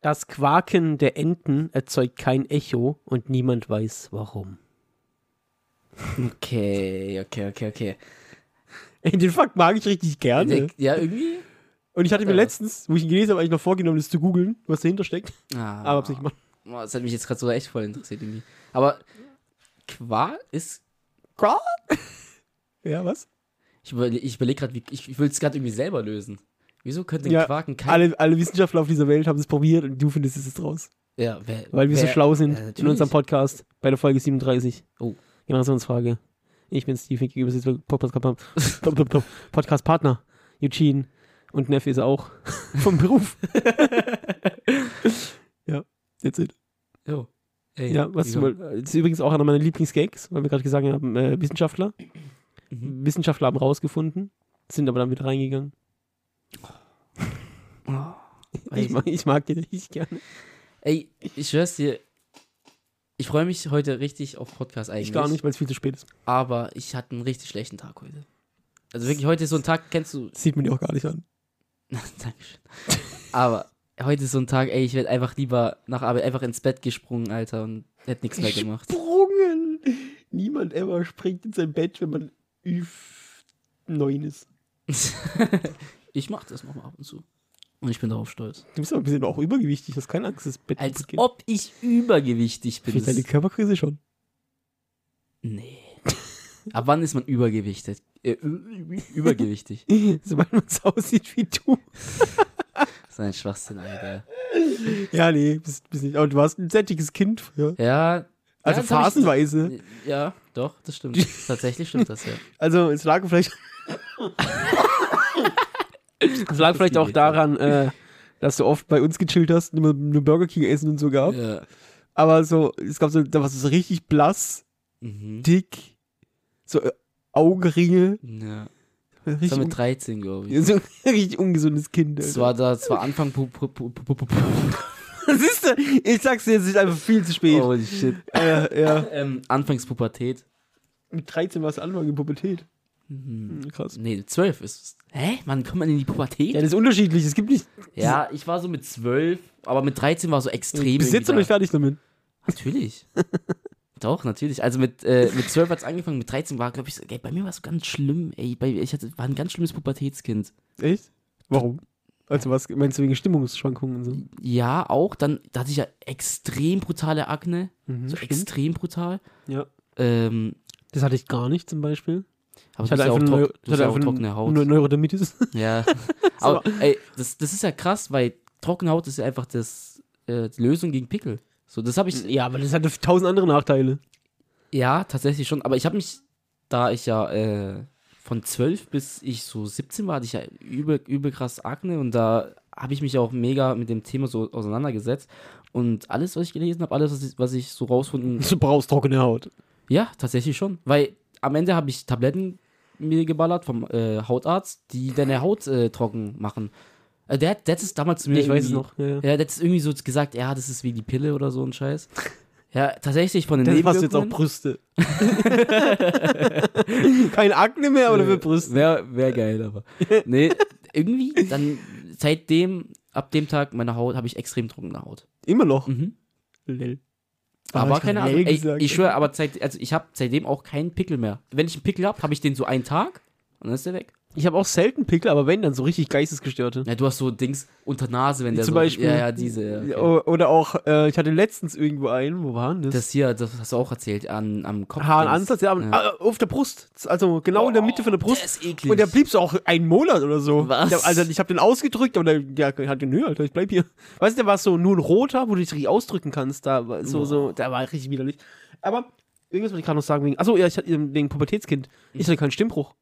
Das Quaken der Enten erzeugt kein Echo und niemand weiß warum. Okay, okay, okay, okay. Ey, den Fakt mag ich richtig gerne. Ja, irgendwie. Und ich hatte mir Ja. letztens, wo ich ihn gelesen habe, eigentlich noch vorgenommen, das zu googeln, was dahinter steckt. Ah, Aber hab's nicht gemacht. Boah, Das hat mich jetzt gerade so echt voll interessiert irgendwie. Aber Quark ist. Ja, was? Ich überlege ich überleg gerade, ich, ich will es gerade irgendwie selber lösen. Wieso könnte Ja, ein Quark ein kein. Alle, alle Wissenschaftler auf dieser Welt haben es probiert und du findest es jetzt raus. ja, wer, Weil wir so wer- schlau sind Ja, in natürlich. unserem Podcast bei der Folge 37. Oh. Generationsfrage. Ich bin Steve, ich gebe Podcast- Podcast-Partner. Eugene. Und Neff ist er auch. Vom Beruf. ja, that's it. Jo. Ey, Ja, was kommt- das ist übrigens auch einer meiner Lieblingsgags, weil wir gerade gesagt haben, äh, Wissenschaftler. Mhm. Wissenschaftler haben rausgefunden, sind aber dann wieder reingegangen. Oh, Ich mag, ich mag den richtig gerne. Ey, ich schwör's dir, ich freue mich heute richtig auf Podcast eigentlich. Ich gar nicht, weil es viel zu spät ist. Aber ich hatte einen richtig schlechten Tag heute. Also wirklich, heute ist so ein Tag, kennst du. Sieht man dir auch gar nicht an. Dankeschön. Aber heute ist so ein Tag, ey, ich werde einfach lieber nach Arbeit einfach ins Bett gesprungen, Alter, und hätte nichts mehr gemacht. Sprungen! Niemand ever springt in sein Bett, wenn man Ü9 ist. ich mach das nochmal ab und zu. Und ich bin darauf stolz. Du bist aber ein bisschen auch übergewichtig, hast keine Angst, das Bett Als ob ich übergewichtig bin. Für deine Körpergröße schon. Nee. Ab wann ist man übergewichtet? Äh, übergewichtig. Sobald man so aussieht wie du. Das ist ein Schwachsinn, Alter. Ja, nee, bist, bist nicht. Aber du warst ein sättiges Kind früher. Ja. Also ja, hab ich- phasenweise. Ja, doch, das stimmt. Tatsächlich stimmt das, ja. Also es lag es lag vielleicht auch daran, äh, dass du oft bei uns gechillt hast und immer nur Burger King essen und so gab. ja. Aber so, es gab so, da warst du so richtig blass, Mhm. dick, so äh, Augenringe. ja. Das war mit 13, glaube ich. so ein richtig ungesundes Kind. Das Alter. war da, das war Anfang pu pu pu pu pu pu Was ist da? Ich sag's dir, es ist einfach viel zu spät. Holy shit. Äh, ja. Ähm, Anfangspubertät. Mit 13 war es Anfang in Pubertät. Mhm. Hm, Krass. Nee, 12 ist es. Hä? Wann kommt man in die Pubertät? Ja, das ist unterschiedlich. Es gibt nicht. Ja, ich war so mit 12, aber mit 13 war so extrem. Bis jetzt noch nicht fertig damit. da. Natürlich. Doch, natürlich. Also mit, äh, mit 12 hat es angefangen, mit 13 war, glaube ich, so, ey, bei mir war es ganz schlimm, ey. Bei, ich hatte, war ein ganz schlimmes Pubertätskind. Echt? Warum? Also was meinst du wegen Stimmungsschwankungen und so? Ja, auch. Dann da hatte ich ja extrem brutale Akne. Mhm, So stimmt. extrem brutal. Ja. Ähm, Das hatte ich gar nicht zum Beispiel. Aber Ich hatte hast ja auch, einfach, Neu- ich hatte ja auch einfach trockene Haut. eine Neurodermitis. Ja. Aber ey, das, das ist ja krass, weil trockene Haut ist ja einfach das, äh, die Lösung gegen Pickel. So, das habe ich. ja, aber das hatte tausend andere Nachteile. Ja, tatsächlich schon. Aber ich habe mich, da ich ja äh, von 12 bis ich so 17 war, hatte ich ja übel, übel krass Akne und da habe ich mich auch mega mit dem Thema so auseinandergesetzt. Und alles, was ich gelesen habe, alles, was ich, was ich so rausgefunden Du brauchst trockene Haut. Ja, tatsächlich schon. Weil am Ende habe ich Tabletten mir geballert vom äh, Hautarzt, die deine Haut äh, trocken machen. Äh, der, der hat es damals zu mir Ich weiß es noch. Ja, ja. Der hat es irgendwie so gesagt, ja, das ist wie die Pille oder so ein Scheiß. Ja, tatsächlich von den Das passt jetzt auch Nebenwirkungen. Brüste. Kein Akne mehr, aber dafür Brüste. Wäre wär geil, aber. Nee, irgendwie, dann seitdem, ab dem Tag meiner Haut, habe ich extrem trockene Haut. Immer noch. Mhm. Lel. Aber ich keine Ahnung. Ey, ich schwöre, aber seit, also ich habe seitdem auch keinen Pickel mehr. Wenn ich einen Pickel habe, habe ich den so einen Tag und dann ist der weg. Ich habe auch selten Pickel, aber wenn, dann so richtig geistesgestörte. Ja, du hast so Dings unter Nase, wenn der Zum so, Beispiel. Ja, ja, diese. Ja, okay. Oder auch, äh, ich hatte letztens irgendwo einen, wo war denn das? Das hier, das hast du auch erzählt, an, am Kopf. Haaransatz, ja, Ja. ah, auf der Brust. Also genau in der Mitte von der Brust. Der ist eklig. Und der blieb so auch einen Monat oder so. Was? Der, also ich habe den ausgedrückt, aber der, der hat nö, Alter, ich bleib hier. Weißt du, der war so nur ein roter, wo du dich richtig ausdrücken kannst. Da war so, so, der war richtig widerlich. Aber irgendwas wollte ich gerade noch sagen wegen. Achso, ja, ich hatte wegen Pubertätskind. Ich hatte keinen Stimmbruch.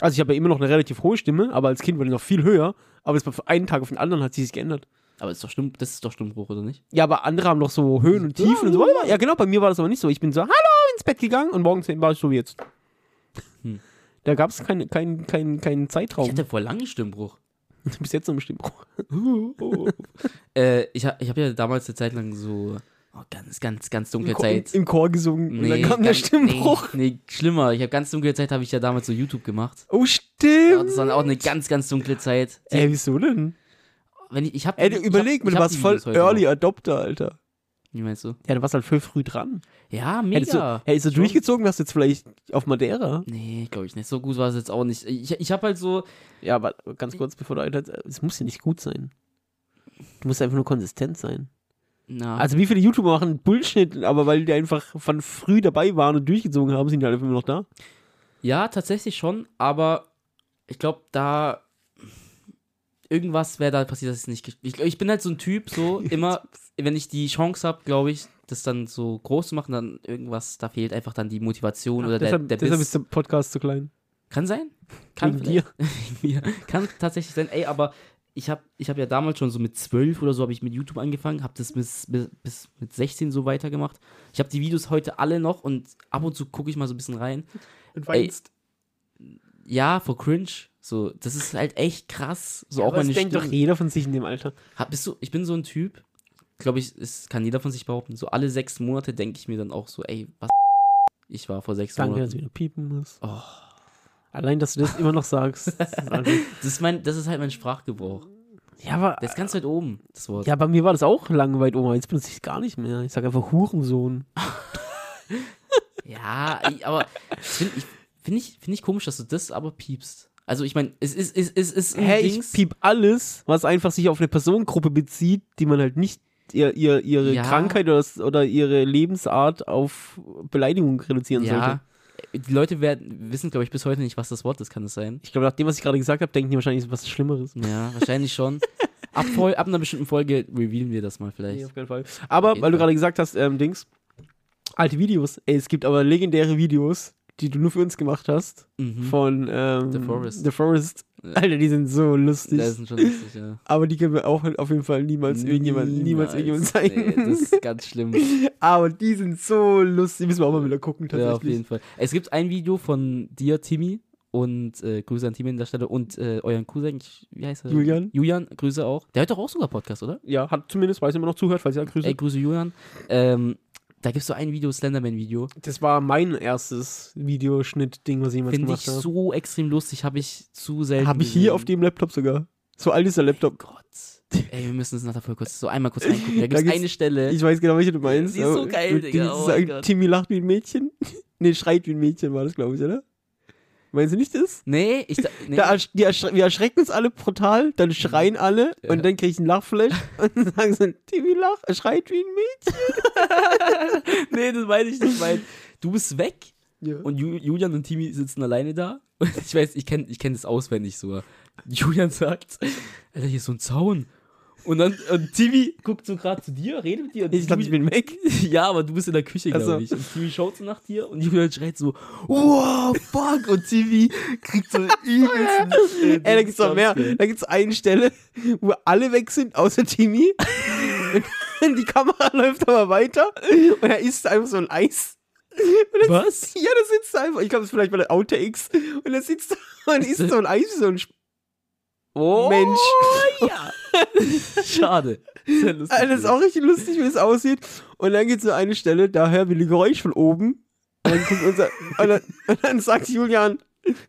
Also ich habe ja immer noch eine relativ hohe Stimme, aber als Kind war die noch viel höher. Aber es war von einem Tag auf den anderen hat sie sich geändert. aber ist doch Stimm, das ist doch Stimmbruch, oder nicht? Ja, aber andere haben noch so Höhen und Tiefen und so. Ja, genau, bei mir war das aber nicht so. Ich bin so, hallo, ins Bett gegangen und morgens war ich so wie jetzt. Hm. Da gab es keinen kein, kein, keinen Zeitraum. Ich hatte vor lange Stimmbruch. Bis jetzt noch im Stimmbruch. Äh, ich ha- ich habe ja damals eine Zeit lang so oh, ganz, ganz, ganz dunkle Im, Chor- Zeit. Im Chor gesungen und dann kam der ganz- Stimmbruch. Nee, nee, schlimmer. Ich habe ganz dunkle Zeit, habe ich ja damals so YouTube gemacht. Oh, Ja, stimmt. das war auch eine ganz, ganz dunkle Zeit. Die, Ey, wieso denn? wenn ich, ich hab, Ey, ich hab- mal, du warst voll Early noch. Adopter, Alter. Wie meinst du? Ja, du warst halt voll früh dran. Ja, Hättest du, mega. hättest du Schon. durchgezogen, wärst du jetzt vielleicht auf Madeira. Nee, glaube ich nicht. So gut war es jetzt auch nicht. Ich, ich habe halt so, Ja, aber ganz kurz, bevor du es muss ja nicht gut sein. Du musst einfach nur konsistent sein. Na, Also wie viele YouTuber machen Bullshit, aber weil die einfach von früh dabei waren und durchgezogen haben, sind die halt einfach immer noch da. ja, tatsächlich schon, aber ich glaube, da irgendwas wäre da passiert, dass ich nicht. Ich, ich bin halt so ein Typ, so immer, wenn ich die Chance habe, glaube ich, das dann so groß zu machen, dann irgendwas, da fehlt einfach dann die Motivation oder der, deshalb der deshalb Biss. ist der Podcast zu klein. Kann sein. Kann Wegen dir. Kann tatsächlich sein. Ey, aber ich habe ich hab ja damals schon so mit 12 oder so habe ich mit YouTube angefangen, habe das bis, bis, bis mit 16 so weitergemacht. Ich habe die Videos heute alle noch und ab und zu gucke ich mal so ein bisschen rein. Und weinst. Ja, for cringe. So, das ist halt echt krass. So auch aber das meine denkt doch jeder von sich in dem Alter. Hab, bist du, ich bin so ein Typ, glaube ich, es kann jeder von sich behaupten. So alle sechs Monate denke ich mir dann auch so, ey, was ich war vor sechs Danke, dass Monaten. du wieder piepen musst. Oh, Allein, dass du das immer noch sagst. das ist das mein, das ist halt mein Sprachgebrauch. ja, aber, Der ist ganz weit oben, das Wort. ja, bei mir war das auch lange weit oben, aber jetzt benutze ich es gar nicht mehr. Ich sage einfach Hurensohn. Ja, aber das finde ich, find ich, find ich komisch, dass du das aber piepst. Also ich meine, es ist, es ist, es ist Hä, ich piep alles, was einfach sich auf eine Personengruppe bezieht, die man halt nicht ihr, ihr, ihre Ja. Krankheit oder, oder ihre Lebensart auf Beleidigung reduzieren sollte. Die Leute werden, wissen, glaube ich, bis heute nicht, was das Wort ist, kann es sein? Ich glaube, nach dem, was ich gerade gesagt habe, denken die wahrscheinlich was Schlimmeres. Ja, wahrscheinlich schon. Ab, Vol ab einer bestimmten Folge revealen wir das mal Nee, vielleicht. auf keinen Fall. Aber, weil du Fall. gerade gesagt hast, ähm, Dings, alte Videos. Ey, es gibt aber legendäre Videos, die du nur für uns gemacht hast. Mhm. Von ähm, The Forest. The Forest. Alter, die sind so lustig. Das sind schon lustig, ja. aber die können wir auch auf jeden Fall niemals irgendjemand, niemals irgendjemand zeigen. Nee, das ist ganz schlimm. aber die sind so lustig. Die müssen wir auch mal wieder gucken, ja, auf tatsächlich. jeden Fall. Es gibt ein Video von dir, Timmy, und äh, Grüße an Timmy an der Stelle und äh, euren Cousin, wie heißt er? Julian. Julian, Grüße auch. Der hört doch auch sogar Podcast, oder? Ja, hat zumindest, weiß immer noch zuhört, falls ihr grüße. Ey, Grüße Julian. Ähm, da gibt es so ein Video, Slenderman-Video. Das war mein erstes Videoschnitt-Ding, was ich jemals Finde gemacht ich habe. so extrem lustig, habe ich zu selten. Habe ich hier gesehen. auf dem Laptop sogar. So alt ist der Laptop. Gott. Ey, wir müssen es nachher voll kurz, so einmal kurz reingucken. Da gibt es eine Stelle. Ich weiß genau, welche du meinst. Die ist so aber geil, Digga, oh. Timmy lacht wie ein Mädchen. nee, schreit wie ein Mädchen war das, glaube ich, oder? Meinst du nicht das? nee, ich. da- Nee. Da ersch erschre wir erschrecken uns alle brutal, dann schreien alle Ja. und dann kriege ich einen Lachflash und sagen sie, Timmy lacht, er schreit wie ein Mädchen. nee, das meine ich nicht. Mein, du bist weg Ja. und Ju Julian und Timmy sitzen alleine da. Und ich weiß, ich kenne ich kenn das auswendig sogar. Julian sagt, Alter, hier ist so ein Zaun. Und dann, und Timmy guckt so gerade zu dir, redet mit dir. Und ich dachte, ich bin weg. Ja, aber du bist in der Küche, glaube ich. Und Timmy schaut so nach dir und Julian schreit so, wow, fuck. Und Timmy kriegt so übelsten. Äh, Ey, da gibt's noch mehr. Da gibt's eine Stelle, wo alle weg sind, außer Timmy. und die Kamera läuft aber weiter und er isst einfach so ein Eis. Was? Ja, da sitzt er einfach. Ich glaube, das ist vielleicht bei der Outtakes. Und er sitzt da und isst so ein Eis wie so ein Sp Oh, Mensch. ja. Schade. Sehr lustig. Alter, das ist auch richtig lustig, wie es aussieht. Und dann gibt es so eine Stelle, da hören wir ein Geräusch von oben. Und dann, guckt unser, und dann, und dann sagt Julian,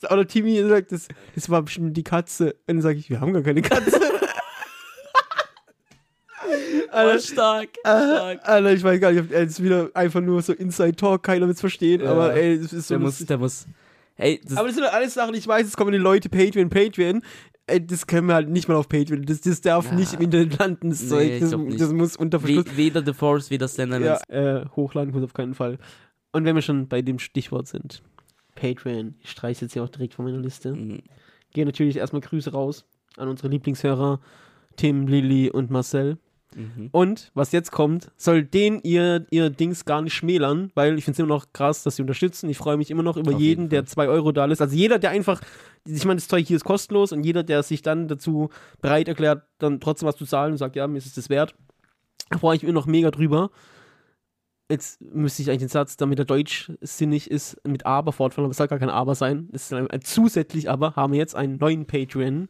oder Timmy sagt, das, das war bestimmt die Katze. Und dann sage ich, wir haben gar keine Katze. oh, Alter, stark. äh, stark. Alter, ich weiß gar nicht, er ist wieder einfach nur so Inside Talk, keiner wird es verstehen, Ja. aber ey, das ist so Der muss, der muss. Ey, das, Aber das sind doch alles Sachen, ich weiß, es kommen die Leute, Patreon, Patreon. Ey, das können wir halt nicht mal auf Patreon. Das, das darf Ja. nicht im Internet landen, das Nee, Zeug. Das, das muss unter Verschluss. we, weder The Forest, weder Slenderman. Ja, äh, hochladen muss auf keinen Fall. Und wenn wir schon bei dem Stichwort sind, Patreon, ich streiche jetzt hier auch direkt von meiner Liste. Mhm. Gehen natürlich erstmal Grüße raus an unsere Lieblingshörer, Tim, Lilly und Marcel. Mhm. Und was jetzt kommt, soll den ihr, ihr Dings gar nicht schmälern, weil ich finde es immer noch krass, dass sie unterstützen. Ich freue mich immer noch über jeden, jeden der Fall. 2 Euro da lässt. Also jeder, der einfach, ich meine, das Zeug hier ist kostenlos und jeder, der sich dann dazu bereit erklärt, dann trotzdem was zu zahlen und sagt, ja, mir ist es das wert, da freue ich mich immer noch mega drüber. Jetzt müsste ich eigentlich den Satz, damit er deutschsinnig ist, mit aber fortfahren, aber es soll gar kein aber sein. Es ist ein, ein zusätzlich aber, haben wir jetzt einen neuen Patreon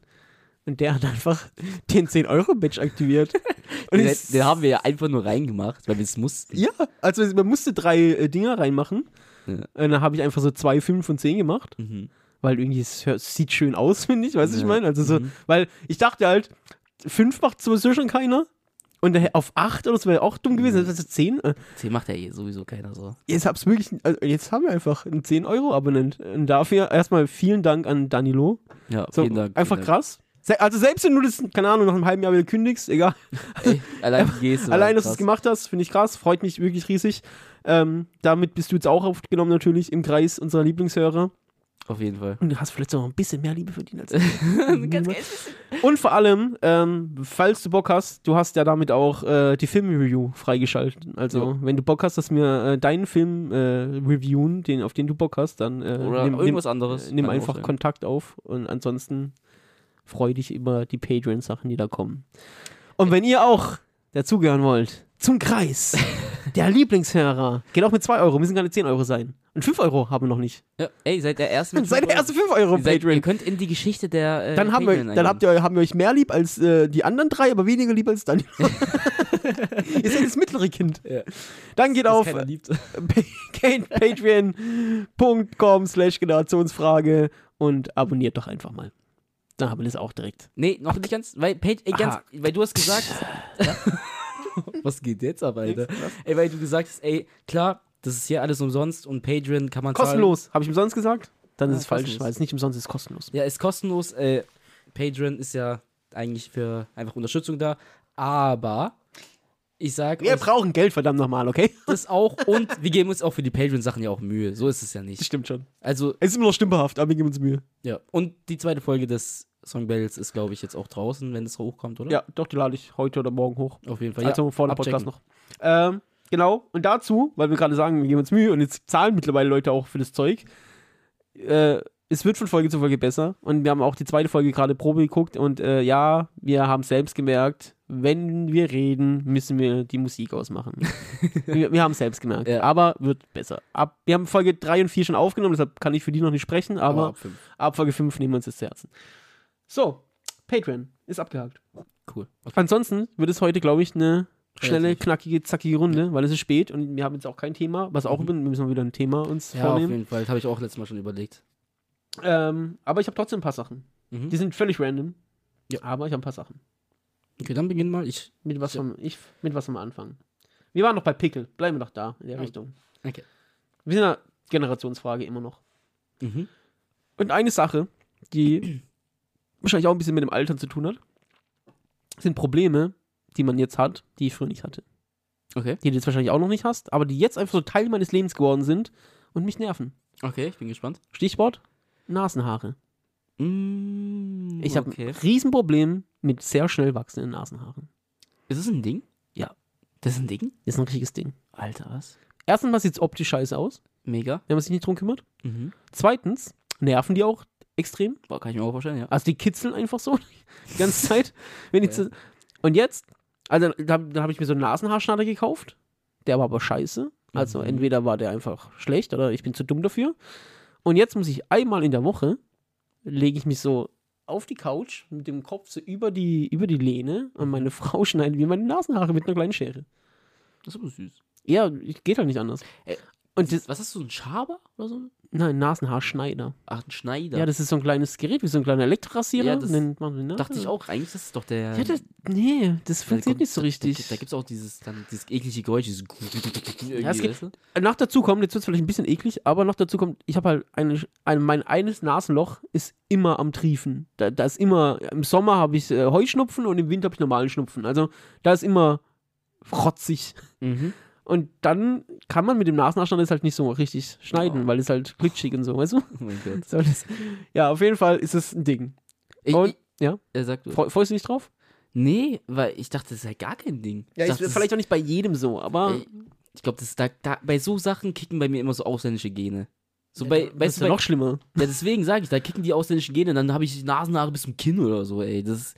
und der hat einfach den 10-Euro-Badge aktiviert. Und Den, den haben wir ja einfach nur reingemacht, weil wir es mussten. ja, also man musste drei äh, Dinger reinmachen. Ja. Und dann habe ich einfach so zwei, fünf und zehn gemacht, Mhm. weil irgendwie es sieht schön aus, finde ich, weißt du, was ich Ja. meine? Also so, Mhm. weil ich dachte halt, fünf macht sowieso schon keiner. Und auf acht oder so wäre auch dumm gewesen. Ist zehn. Äh, 10 macht ja eh sowieso keiner so. Jetzt hab's wirklich, also jetzt haben wir einfach einen 10-Euro-Abonnent. Und dafür erstmal vielen Dank an Danilo. Ja, So, vielen Dank. Einfach vielen krass. Also selbst wenn du das, keine Ahnung, nach einem halben Jahr wieder kündigst, egal. Ey, allein Geste. war Allein, dass du es gemacht hast, finde ich krass, freut mich wirklich riesig. Ähm, damit bist du jetzt auch aufgenommen natürlich im Kreis unserer Lieblingshörer. Auf jeden Fall. Und du hast vielleicht sogar ein bisschen mehr Liebe verdient als Ganz geil. Und vor allem, ähm, falls du Bock hast, du hast ja damit auch äh, die Film-Review freigeschaltet. Also, Jo. wenn du Bock hast, dass wir äh, deinen Film äh, reviewen, den, auf den du Bock hast, dann äh, Oder nimm, irgendwas anderes. äh, nimm einfach. Kontakt auf. Und ansonsten freu dich über die Patreon-Sachen, die da kommen. Und wenn ihr auch dazugehören wollt, zum Kreis der Lieblingshörer, geht auch mit 2 Euro, müssen gerade 10 Euro sein. Und 5 Euro haben wir noch nicht. Ja, ey, seid der erste Seid der erste 5 Euro seid, Patreon. ihr könnt in die Geschichte der. Äh, Dann, haben wir, dann habt ihr, haben wir euch mehr lieb als äh, die anderen drei, aber weniger lieb als Daniel. ihr seid das mittlere Kind. Ja. Dann geht das auf patreon.com slash Generationsfrage und abonniert doch einfach mal. Dann haben wir das auch direkt. Nee, noch nicht ganz, weil, Page, ey, ganz, Aha. weil du hast gesagt. Was geht jetzt ab, Alter? Ey, weil du gesagt hast, ey, klar, das ist hier alles umsonst und Patreon kann man. Kostenlos. Habe ich umsonst gesagt? Dann ist Ja, es falsch, weil es nicht umsonst ist, kostenlos. Ja, ist kostenlos. Äh, Patreon ist ja eigentlich für einfach Unterstützung da. Aber ich sag Wir euch brauchen Geld, verdammt nochmal, okay? das auch und wir geben uns auch für die Patreon-Sachen ja auch Mühe. So ist es ja Das nicht. stimmt schon. Also, Es ist immer noch stümperhaft, aber wir geben uns Mühe. ja. Und die zweite Folge des Song Bells ist, glaube ich, jetzt auch draußen, wenn es hochkommt, oder? Ja, doch, die lade ich heute oder morgen hoch. Auf jeden Fall. Also ja, vor dem. Podcast noch. Ähm, genau. Und dazu, weil wir gerade sagen, wir geben uns Mühe und jetzt zahlen mittlerweile Leute auch für das Zeug. Äh, es wird von Folge zu Folge besser. Und wir haben auch die zweite Folge gerade Probe geguckt. Und äh, ja, wir haben selbst gemerkt, wenn wir reden, müssen wir die Musik ausmachen. wir wir haben es selbst gemerkt. Ja. Aber wird besser. Ab, wir haben Folge 3 und 4 schon aufgenommen, deshalb kann ich für die noch nicht sprechen. Aber ab fünf. ab Folge 5 nehmen wir uns das zu Herzen. So, Patreon ist abgehakt. Cool. Okay. Ansonsten wird es heute, glaube ich, eine schnelle, knackige, zackige Runde, weil es ist spät und wir haben jetzt auch kein Thema, was auch wir müssen mal wieder ein Thema uns Mhm. Ja, auf vornehmen. jeden Fall. Das habe ich auch letztes Mal schon überlegt. Ähm, aber ich habe trotzdem ein paar Sachen. Mhm. Die sind völlig random. Ja. Aber ich habe ein paar Sachen. Okay, dann beginn mal. Ich. Mit was, Ja. vom, ich, mit was vom Anfang. Wir waren noch bei Pickel. Bleiben wir doch da, in der Ja. Richtung. Okay. Wir sind in der Generationsfrage immer noch. Mhm. Und eine Sache, die wahrscheinlich auch ein bisschen mit dem Altern zu tun hat, sind Probleme, die man jetzt hat, die ich früher nicht hatte. Okay. Die du jetzt wahrscheinlich auch noch nicht hast, aber die jetzt einfach so Teil meines Lebens geworden sind und mich nerven. Okay, ich bin gespannt. Stichwort Nasenhaare. Mm, Ich habe okay. ein Riesenproblem mit sehr schnell wachsenden Nasenhaaren. Ist es ein Ding? Ja. Das ist ein Ding? Das ist ein richtiges Ding. Alter, was? Erstens mal sieht es optisch scheiße aus, Mega. wenn man sich nicht drum kümmert. Mhm. Zweitens nerven die auch extrem. Kann ich mir auch vorstellen, ja. Also die kitzeln einfach so die ganze Zeit. Wenn ich Ja. Und jetzt, also da, da habe ich mir so einen Nasenhaarschnatter gekauft. Der war aber scheiße. Also Mhm. entweder war der einfach schlecht oder ich bin zu dumm dafür. Und jetzt muss ich einmal in der Woche, lege ich mich so auf die Couch mit dem Kopf so über die, über die Lehne und meine Frau schneidet mir meine Nasenhaare mit einer kleinen Schere. Das ist aber süß. Ja, geht halt nicht anders. Und das, Was hast du, ein Schaber oder so? nein, Nasenhaarschneider. Ach, ein Schneider. Ja, das ist so ein kleines Gerät, wie so ein kleiner Elektrorasierer. Ja, das nennt man ne? dachte ich auch. Eigentlich ist das doch der. Ja, das, nee, das da funktioniert nicht so da- richtig. Da, da gibt es auch dieses, dann, dieses eklige Geräusch. Dieses Ja, es gibt- Noch dazu kommt, jetzt wird es vielleicht ein bisschen eklig, aber noch dazu kommt, ich habe halt eine, ein, mein eines Nasenloch ist immer am Triefen. Da, da ist immer, im Sommer habe ich äh, Heuschnupfen und im Winter habe ich normalen Schnupfen. Also da ist immer rotzig. Mhm. Und dann kann man mit dem Nasenhaarschnitt das halt nicht so richtig schneiden, Oh. weil es halt glitschig und so, weißt du? Oh mein Gott. So, das, ja, auf jeden Fall ist es ein Ding. Ich, Und, ich, ja, er sagt, freu, freust du dich drauf? nee, weil ich dachte, das sei gar kein Ding. Ja, ich ist dachte, vielleicht auch nicht bei jedem so, aber Ey, ich glaube, das da, da bei so Sachen kicken bei mir immer so ausländische Gene. So bei, das weißt ist du, ja bei, noch schlimmer. ja, deswegen sage ich, da kicken die ausländischen Gene, dann habe ich Nasenhaare bis zum Kinn oder so, ey. Das ist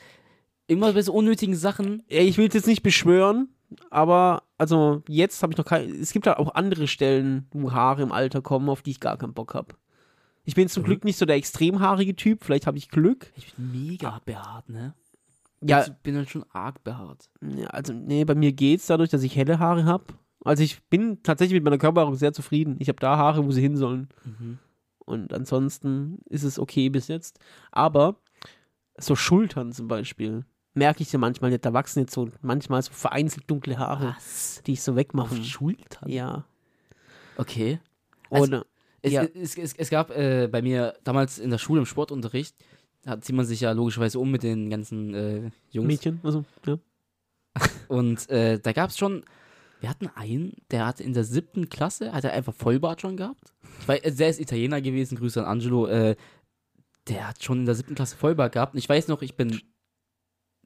immer bei so unnötigen Sachen. Ey, ich will es jetzt nicht beschwören, aber also jetzt habe ich noch kein. Es gibt halt auch andere Stellen, wo Haare im Alter kommen, auf die ich gar keinen Bock habe. Ich bin zum Mhm. Glück nicht so der extremhaarige Typ, vielleicht habe ich Glück. Ich bin mega behaart, ne? Ja, Ich bin halt schon arg behaart. ja, also nee, bei mir geht's dadurch, dass ich helle Haare habe. Also ich bin tatsächlich mit meiner Körperhaarung sehr zufrieden. Ich habe da Haare, wo sie hin sollen. Mhm. Und ansonsten ist es okay bis jetzt. Aber so Schultern zum Beispiel, merke ich ja manchmal nicht. Da wachsen jetzt so manchmal so vereinzelt dunkle Haare, Was? die ich so wegmache. Schultern? Ja. Okay. Also, Oder Es, Ja. es, es, es gab äh, bei mir damals in der Schule im Sportunterricht, da zieht man sich ja logischerweise um mit den ganzen äh, Jungs. Mädchen, also, ja. Und äh, da gab es schon, wir hatten einen, der hat in der siebten Klasse, hat er einfach Vollbart schon gehabt. Also der ist Italiener gewesen, Grüße an Angelo. Äh, der hat schon in der siebten Klasse Vollbart gehabt. Und ich weiß noch, ich bin.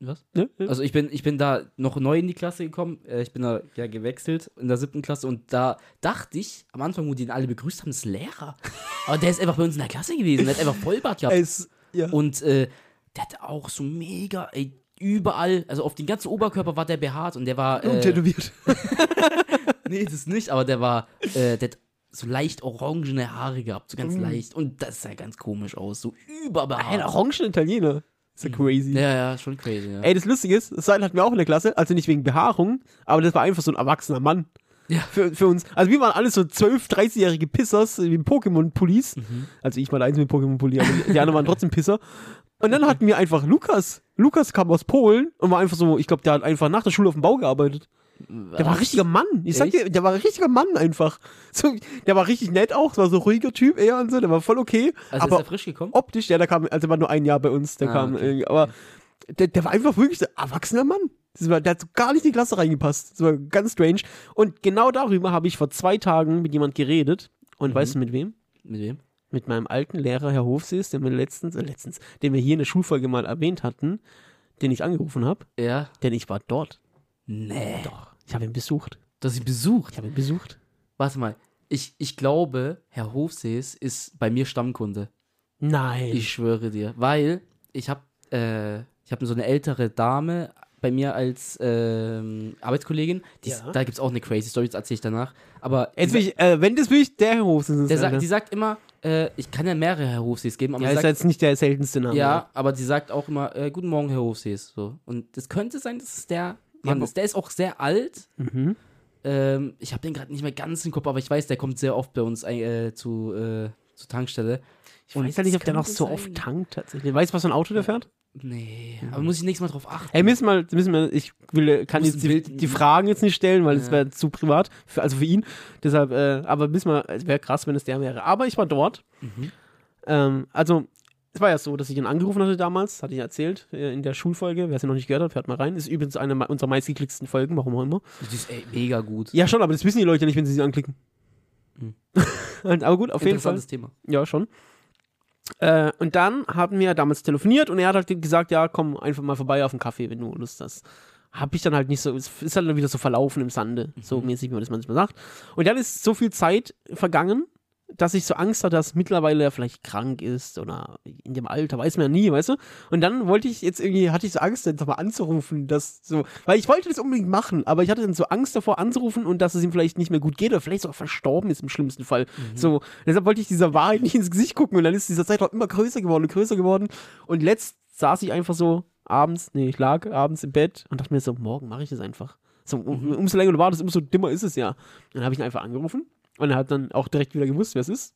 Was? Ja, ja. Also ich bin, ich bin da noch neu in die Klasse gekommen. Äh, ich bin da ja gewechselt in der siebten Klasse und da dachte ich am Anfang, wo die ihn alle begrüßt haben, das ist Lehrer. Aber der ist einfach bei uns in der Klasse gewesen. Der hat einfach Vollbart gehabt. Es, ja. Und äh, der hat auch so mega, ey, überall, also auf den ganzen Oberkörper war der behaart und der war. Und Äh, tätowiert. nee, das nicht, aber der war, äh, der hat so leicht orangene Haare gehabt, so ganz Mm. leicht. Und das sah ganz komisch aus, so Ein überbehaart. orangen Italiener. Ist ja crazy. Ja, ja, schon crazy, ja. Ey, das Lustige ist, das Seil hatten wir auch in der Klasse, also nicht wegen Behaarung, aber das war einfach so ein erwachsener Mann. Ja. Für, für uns. Also wir waren alle so 12, 30-jährige Pissers wie Pokémon-Pullis. Mhm. Also ich war der Einzige mit Pokémon-Pulli, aber die, die anderen waren trotzdem Pisser. Und dann hatten wir einfach Lukas. Lukas kam aus Polen und war einfach so, ich glaube, der hat einfach nach der Schule auf dem Bau gearbeitet. Der war ein richtiger Mann. Ich sag Echt? dir, der war ein richtiger Mann einfach. So, der war richtig nett auch, war so ein ruhiger Typ eher und so, der war voll okay. Also aber ist er frisch gekommen? optisch, ja, der kam, also war nur ein Jahr bei uns, der Ah, kam okay. aber der, der war einfach wirklich ein erwachsener Mann. Das war, der hat so gar nicht in die Klasse reingepasst. Das war ganz strange. Und genau darüber habe ich vor zwei Tagen mit jemand geredet. Und Mhm. weißt du mit wem? Mit wem? Mit meinem alten Lehrer, Herr Hofsees, den wir letztens, äh, letztens, den wir hier in der Schulfolge mal erwähnt hatten, den ich angerufen habe, Ja. denn ich war dort. Nee. Doch. Ich habe ihn besucht. Dass sie besucht. Ich habe ihn besucht. Warte mal. Ich, ich glaube, Herr Hofsees ist bei mir Stammkunde. Nein. Ich schwöre dir. Weil ich habe äh, ich hab so eine ältere Dame bei mir als ähm, Arbeitskollegin. Die Ja. da gibt es auch eine crazy Story, das erzähle ich danach. Aber Jetzt will ich, äh, wenn das will ich, der Herr Hofsees ist. der sagt, die sagt immer, äh, ich kann ja mehrere Herr Hofsees geben, aber ja, ist sagt, jetzt nicht der seltenste Name. ja, aber sie sagt auch immer, äh, guten Morgen, Herr Hofsees. So. Und es könnte sein, dass es der Mann aber- ist. Der ist auch sehr alt. Mhm. Ähm, ich habe den gerade nicht mehr ganz im Kopf, aber ich weiß, der kommt sehr oft bei uns äh, zu, äh, zur Tankstelle. Ich weiß ja nicht, ob der noch so sein. oft tankt tatsächlich. Weißt du, was für ein Auto der fährt? Nee, aber muss ich nächstes Mal drauf achten. Ey, müssen wir, müssen wir, ich will, kann jetzt die, die Fragen jetzt nicht stellen, weil es Ja. wäre zu privat, für, also für ihn. Deshalb, äh, aber müssen wir, es wäre krass, wenn es der wäre. Aber ich war dort. Mhm. Ähm, also, es war ja so, dass ich ihn angerufen hatte damals, hatte ich erzählt, äh, in der Schulfolge. Wer es noch nicht gehört hat, fährt mal rein. Ist übrigens eine unserer meistgeklicksten Folgen, warum auch immer. Das ist ey, mega gut. Ja, schon, aber das wissen die Leute nicht, wenn sie sie anklicken. Mhm. aber gut, auf jeden Fall. Interessantes Thema. Ja, schon. Äh, und dann haben wir damals telefoniert und er hat halt gesagt, ja, komm einfach mal vorbei auf einen Kaffee, wenn du Lust hast. Hab ich dann halt nicht so, es ist halt wieder so verlaufen im Sande, so mäßig, wie man das manchmal sagt. Und dann ist so viel Zeit vergangen, dass ich so Angst hatte, dass mittlerweile er vielleicht krank ist oder in dem Alter, weiß man ja nie, weißt du? Und dann wollte ich jetzt irgendwie, hatte ich so Angst, jetzt mal anzurufen, dass so, weil ich wollte das unbedingt machen, aber ich hatte dann so Angst davor anzurufen und dass es ihm vielleicht nicht mehr gut geht oder vielleicht sogar verstorben ist im schlimmsten Fall. So, deshalb wollte ich dieser Wahrheit nicht ins Gesicht gucken und dann ist dieser Zeitraum immer größer geworden und größer geworden und letzt saß ich einfach so abends, nee, ich lag abends im Bett und dachte mir so, morgen mache ich das einfach. So, um, umso länger du wartest, umso dimmer ist es ja. Dann habe ich ihn einfach angerufen und er hat dann auch direkt wieder gewusst, wer es ist.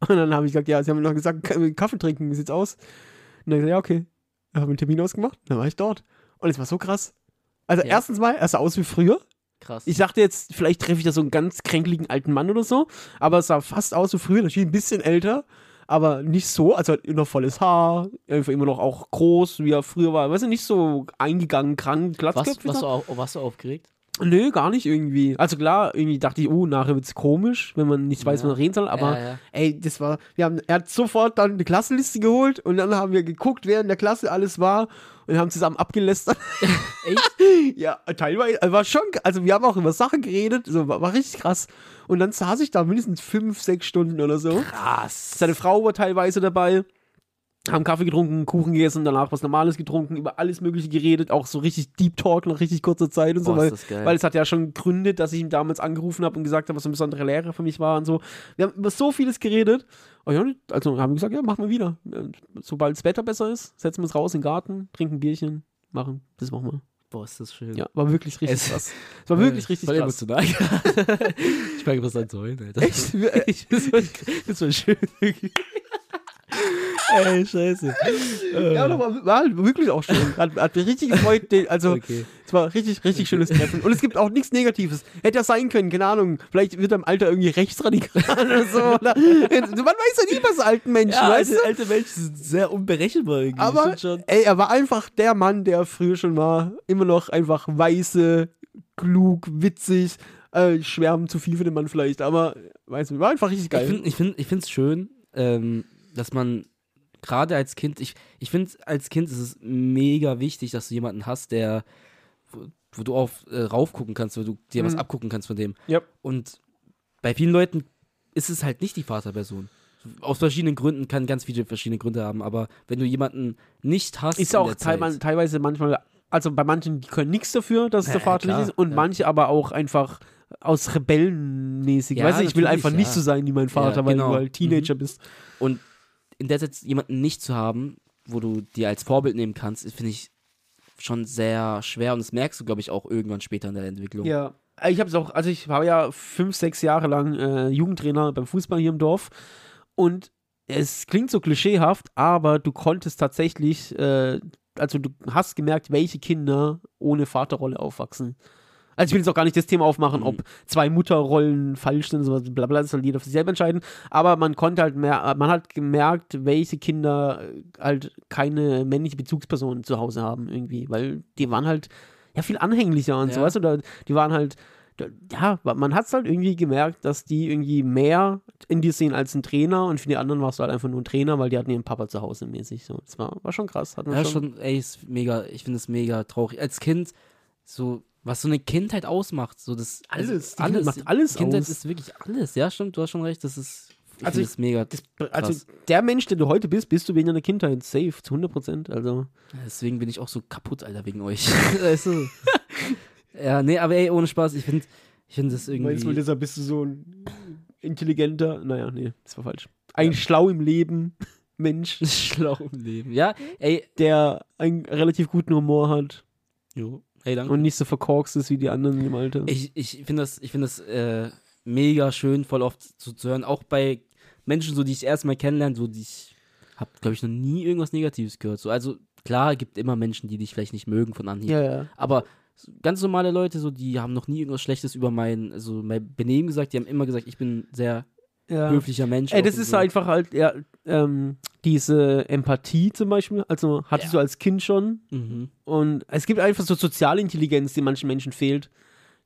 Und dann habe ich gesagt, ja, sie haben mir noch gesagt, Kaffee trinken, wie sieht's aus? Und dann gesagt, ja, okay. Dann habe ich einen Termin ausgemacht, dann war ich dort. Und es war so krass. Also Ja. erstens mal, er sah aus wie früher. Krass. Ich dachte jetzt, vielleicht treffe ich da so einen ganz kränkligen alten Mann oder so, aber es sah fast aus wie früher, natürlich ein bisschen älter, aber nicht so, also hat noch volles Haar, einfach immer noch auch groß, wie er früher war. Weißt du, nicht so eingegangen, krank, was, was, du auf, warst du aufgeregt? Nö, gar nicht irgendwie. Also klar, irgendwie dachte ich, oh, nachher wird's komisch, wenn man nicht weiß, Ja. was man reden soll, aber Ja, ja. ey, das war, wir haben, er hat sofort dann eine Klassenliste geholt und dann haben wir geguckt, wer in der Klasse alles war und haben zusammen abgelästert. Echt? ja, teilweise, war schon, also wir haben auch über Sachen geredet, so, war, war richtig krass. Und dann saß ich da mindestens fünf, sechs Stunden oder so. Krass. Seine Frau war teilweise dabei. Haben Kaffee getrunken, Kuchen gegessen, danach was Normales getrunken, über alles Mögliche geredet, auch so richtig Deep Talk nach richtig kurzer Zeit und so, Boah, weil, weil es hat ja schon Gründe, dass ich ihm damals angerufen habe und gesagt habe, was ein besonderer Lehrer für mich war und so. Wir haben über so vieles geredet. Ja, also haben wir gesagt, ja, machen wir wieder. Sobald das Wetter besser ist, setzen wir uns raus in den Garten, trinken ein Bierchen, machen. Das machen wir. Boah, ist das schön. Ja, war wirklich richtig Es- krass. Es war wirklich richtig Voll krass. emotional. ich fange was an zu heulen, Alter. Echt? Das, war, das war schön. Ey, scheiße. Ja, aber war, war halt wirklich auch schön. Hat, hat mich richtig gefreut. den- Also, Okay. es war richtig, richtig schönes Treffen. Und es gibt auch nichts Negatives. Hätte ja sein können, keine Ahnung. Vielleicht wird er im Alter irgendwie rechtsradikal oder so. Oder, man weiß ja nie so alten Menschen, Ja, weißt du? alte, alte Menschen sind sehr unberechenbar irgendwie. Aber, ey, er war einfach der Mann, der früher schon war. Immer noch einfach weise, klug, witzig. Äh, schwärmen zu viel für den Mann vielleicht, aber weiß nicht, war einfach richtig Ich geil. finde es ich find, ich find's schön, ähm, dass man gerade als Kind, ich, ich finde, als Kind ist es mega wichtig, dass du jemanden hast, der, wo, wo du auf äh, raufgucken kannst, wo du dir was Mhm. abgucken kannst von dem. Yep. Und bei vielen Leuten ist es halt nicht die Vaterperson. Aus verschiedenen Gründen, kann ganz viele verschiedene Gründe haben, aber wenn du jemanden nicht hast, Ist auch Zeit, teilweise manchmal, also bei manchen, die können nichts dafür, dass es der Vater klar, nicht ist, und ja. manche aber auch einfach aus Rebellenmäßig. Ja, weißt du, ich will einfach nicht ja. so sein wie mein Vater, Ja, weil genau. du halt Teenager bist. Und in der Zeit jemanden nicht zu haben, wo du dir als Vorbild nehmen kannst, finde ich schon sehr schwer und das merkst du, glaube ich, auch irgendwann später in der Entwicklung. Ja. Ich habe es auch, also ich war ja fünf, sechs Jahre lang äh, Jugendtrainer beim Fußball hier im Dorf und es klingt so klischeehaft, aber du konntest tatsächlich, äh, also du hast gemerkt, welche Kinder ohne Vaterrolle aufwachsen. Also ich will jetzt auch gar nicht das Thema aufmachen, Mhm. ob zwei Mutterrollen falsch sind, sowas, bla bla, das soll jeder für sich selber entscheiden. Aber man konnte halt mehr, man hat gemerkt, welche Kinder äh, halt keine männliche Bezugsperson zu Hause haben irgendwie, weil die waren halt ja viel anhänglicher und so, Ja. weißt du, oder die waren halt, da- ja, man hat es halt irgendwie gemerkt, dass die irgendwie mehr in dir sehen als ein Trainer und für die anderen warst du halt einfach nur ein Trainer, weil die hatten ihren Papa zu Hause mäßig. So, das war, war schon krass. Hat man Ja, schon, schon, ey, ist mega, ich finde es mega traurig. Als Kind, so, was so eine Kindheit ausmacht, so das Alles, also, Kindheit macht alles Kindheit aus. ist wirklich alles, ja, stimmt, du hast schon recht, das ist, ich Also es mega, das, also krass. der Mensch, der du heute bist, bist du wegen deiner Kindheit safe, zu 100 Prozent. Also, deswegen bin ich auch so kaputt, Alter, wegen euch. weißt du? ja, nee, aber ey, ohne Spaß, ich finde, ich finde das irgendwie, meinst du, deshalb bist du so ein intelligenter, naja, nee, das war falsch. Ein schlau im Leben Mensch, schlau im Leben. Ja, ey, der einen relativ guten Humor hat jo, ey, danke. und nicht so verkorkst ist wie die anderen im Alter. Ich, ich finde das, ich find das äh, mega schön, voll oft zu, zu hören. Auch bei Menschen, so die ich erstmal kennenlerne, so die ich habe, glaube ich, noch nie irgendwas Negatives gehört. So, also klar, gibt immer Menschen, die dich vielleicht nicht mögen von Anhieb. ja, ja. Aber so ganz normale Leute, so die haben noch nie irgendwas Schlechtes über mein, also mein Benehmen gesagt. Die haben immer gesagt, ich bin ein sehr ja. höflicher Mensch. Ey, das ist so. einfach halt, ja, ähm, diese Empathie zum Beispiel, also hattest Ja. du als Kind schon Mhm. und es gibt einfach so soziale Intelligenz, die manchen Menschen fehlt.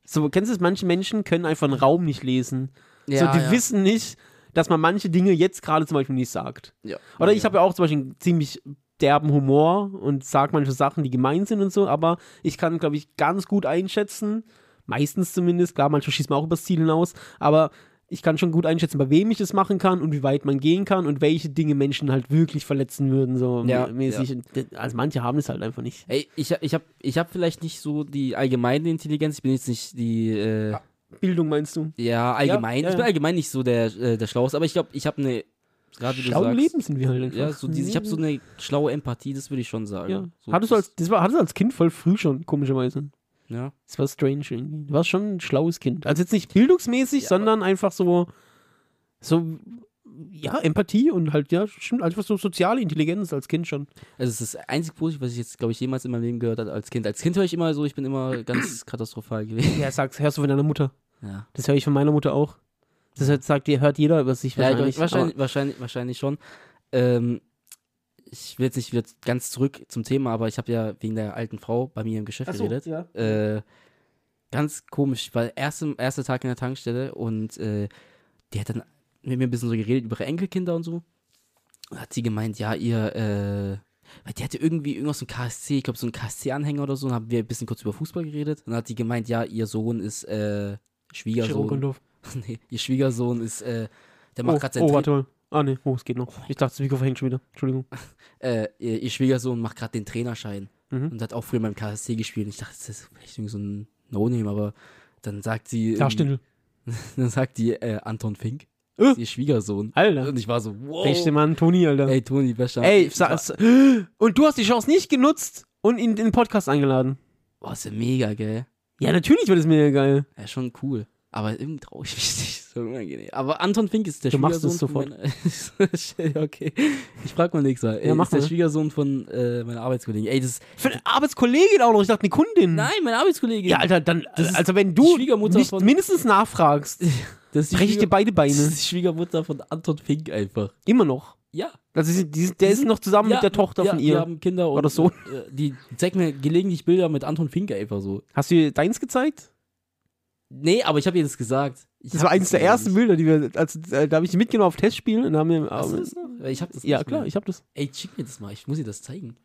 So, kennst du es, manche Menschen können einfach einen Raum nicht lesen. Ja, so, die ja. wissen nicht, dass man manche Dinge jetzt gerade zum Beispiel nicht sagt. Ja. Oder ich habe ja auch zum Beispiel einen ziemlich derben Humor und sage manche Sachen, die gemein sind und so, aber ich kann, glaube ich, ganz gut einschätzen, meistens zumindest, klar, manchmal schießt man auch übers Ziel hinaus, aber ich kann schon gut einschätzen, bei wem ich es machen kann und wie weit man gehen kann und welche Dinge Menschen halt wirklich verletzen würden, so Ja, mäßig. D- Also manche haben es halt einfach nicht. Ey, ich, ich habe ich hab vielleicht nicht so die allgemeine Intelligenz. Ich bin jetzt nicht die. Äh, Bildung meinst du? Ja, allgemein. ja, Ich bin ja. allgemein nicht so der, äh, der Schlauste, aber ich glaube, ich habe eine, gerade Schlau sagst, Leben sind wir halt einfach. ja, so diese, ich habe so eine schlaue Empathie, das würde ich schon sagen. ja. So, hattest du als, das war, hattest du als Kind voll früh schon, komischerweise. Ja. Das war strange irgendwie. Du warst schon ein schlaues Kind. Also jetzt nicht bildungsmäßig, Ja, sondern einfach so, so, ja, Empathie und halt, ja, stimmt, einfach so soziale Intelligenz als Kind schon. Also es ist das einzig Positive, was ich jetzt, glaube ich, jemals in meinem Leben gehört habe als Kind. Als Kind höre ich immer so, ich bin immer ganz katastrophal gewesen. Ja, sagst, hörst du von deiner Mutter. Ja, Das höre ich von meiner Mutter auch. Das sagt dir, hört jeder über sich ja wahrscheinlich. wahrscheinlich, wahrscheinlich, wahrscheinlich, wahrscheinlich schon. Ähm, ich will jetzt nicht wieder ganz zurück zum Thema, aber ich habe ja wegen der alten Frau bei mir im Geschäft aber, geredet. ja. Äh, ganz komisch, weil erster Tag in der Tankstelle und äh, die hat dann mit mir ein bisschen so geredet über ihre Enkelkinder und so. Und hat sie gemeint, ja, ihr, äh, weil die hatte irgendwie irgendwas so ein KSC, ich glaube so ein KSC-Anhänger oder so, und haben wir ein bisschen kurz über Fußball geredet. Und dann hat die gemeint, ja, ihr Sohn ist äh, Schwiegersohn. Nee, ihr Schwiegersohn ist, äh, der macht Oh, gerade sein oh. Ah, nee, oh, es geht noch. Ich dachte, das Mikro verhängt schon wieder. Entschuldigung. äh, ihr, ihr Schwiegersohn macht gerade den Trainerschein Mhm. und hat auch früher beim KSC gespielt. Und ich dachte, das ist vielleicht irgendwie so ein No-Name, aber dann sagt sie, Ja, ähm, dann sagt die äh, Anton Fink, ist ihr Schwiegersohn. Alter. Und ich war so, wow. Beste Mann, Toni, Alter. Ey, Toni, bester. Ey, und du hast die Chance nicht genutzt und ihn in den Podcast eingeladen. boah, ist ja mega, gell? Ja, natürlich wird es mega geil. Ja, schon cool. Aber irgendwie traue ich mich nicht. So unangenehm. Aber Anton Fink ist der Du machst es Schwiegersohn von meiner- okay. Ich frag mal nächstes Mal. Ja, Ja, mach ist der mal. Schwiegersohn von äh, meiner Arbeitskollegin. Ey, das ist. Für eine Arbeitskollegin auch noch. Ich dachte, eine Kundin. Nein, meine Arbeitskollegin. Ja, Alter, dann, Das also wenn die du nicht von- mindestens nachfragst, das die breche ich dir beide Das Beine. ist die Schwiegermutter von Anton Fink einfach. Immer noch. Ja. Also sie- die, der ist noch zusammen ja, mit der Tochter ja, von Die ihr. haben Kinder und Oder Sohn. äh, die zeigen mir gelegentlich Bilder mit Anton Fink einfach so. Hast du ihr deins gezeigt? Nee, aber ich habe ihr das gesagt. Ich Das war eines der ersten nicht. Bilder, die wir, also, äh, da habe ich die mitgenommen auf Testspielen und haben wir, Hast du das noch? Ich hab das ja klar, mehr. ich habe das. Ey, schick mir das mal. Ich muss ihr das zeigen.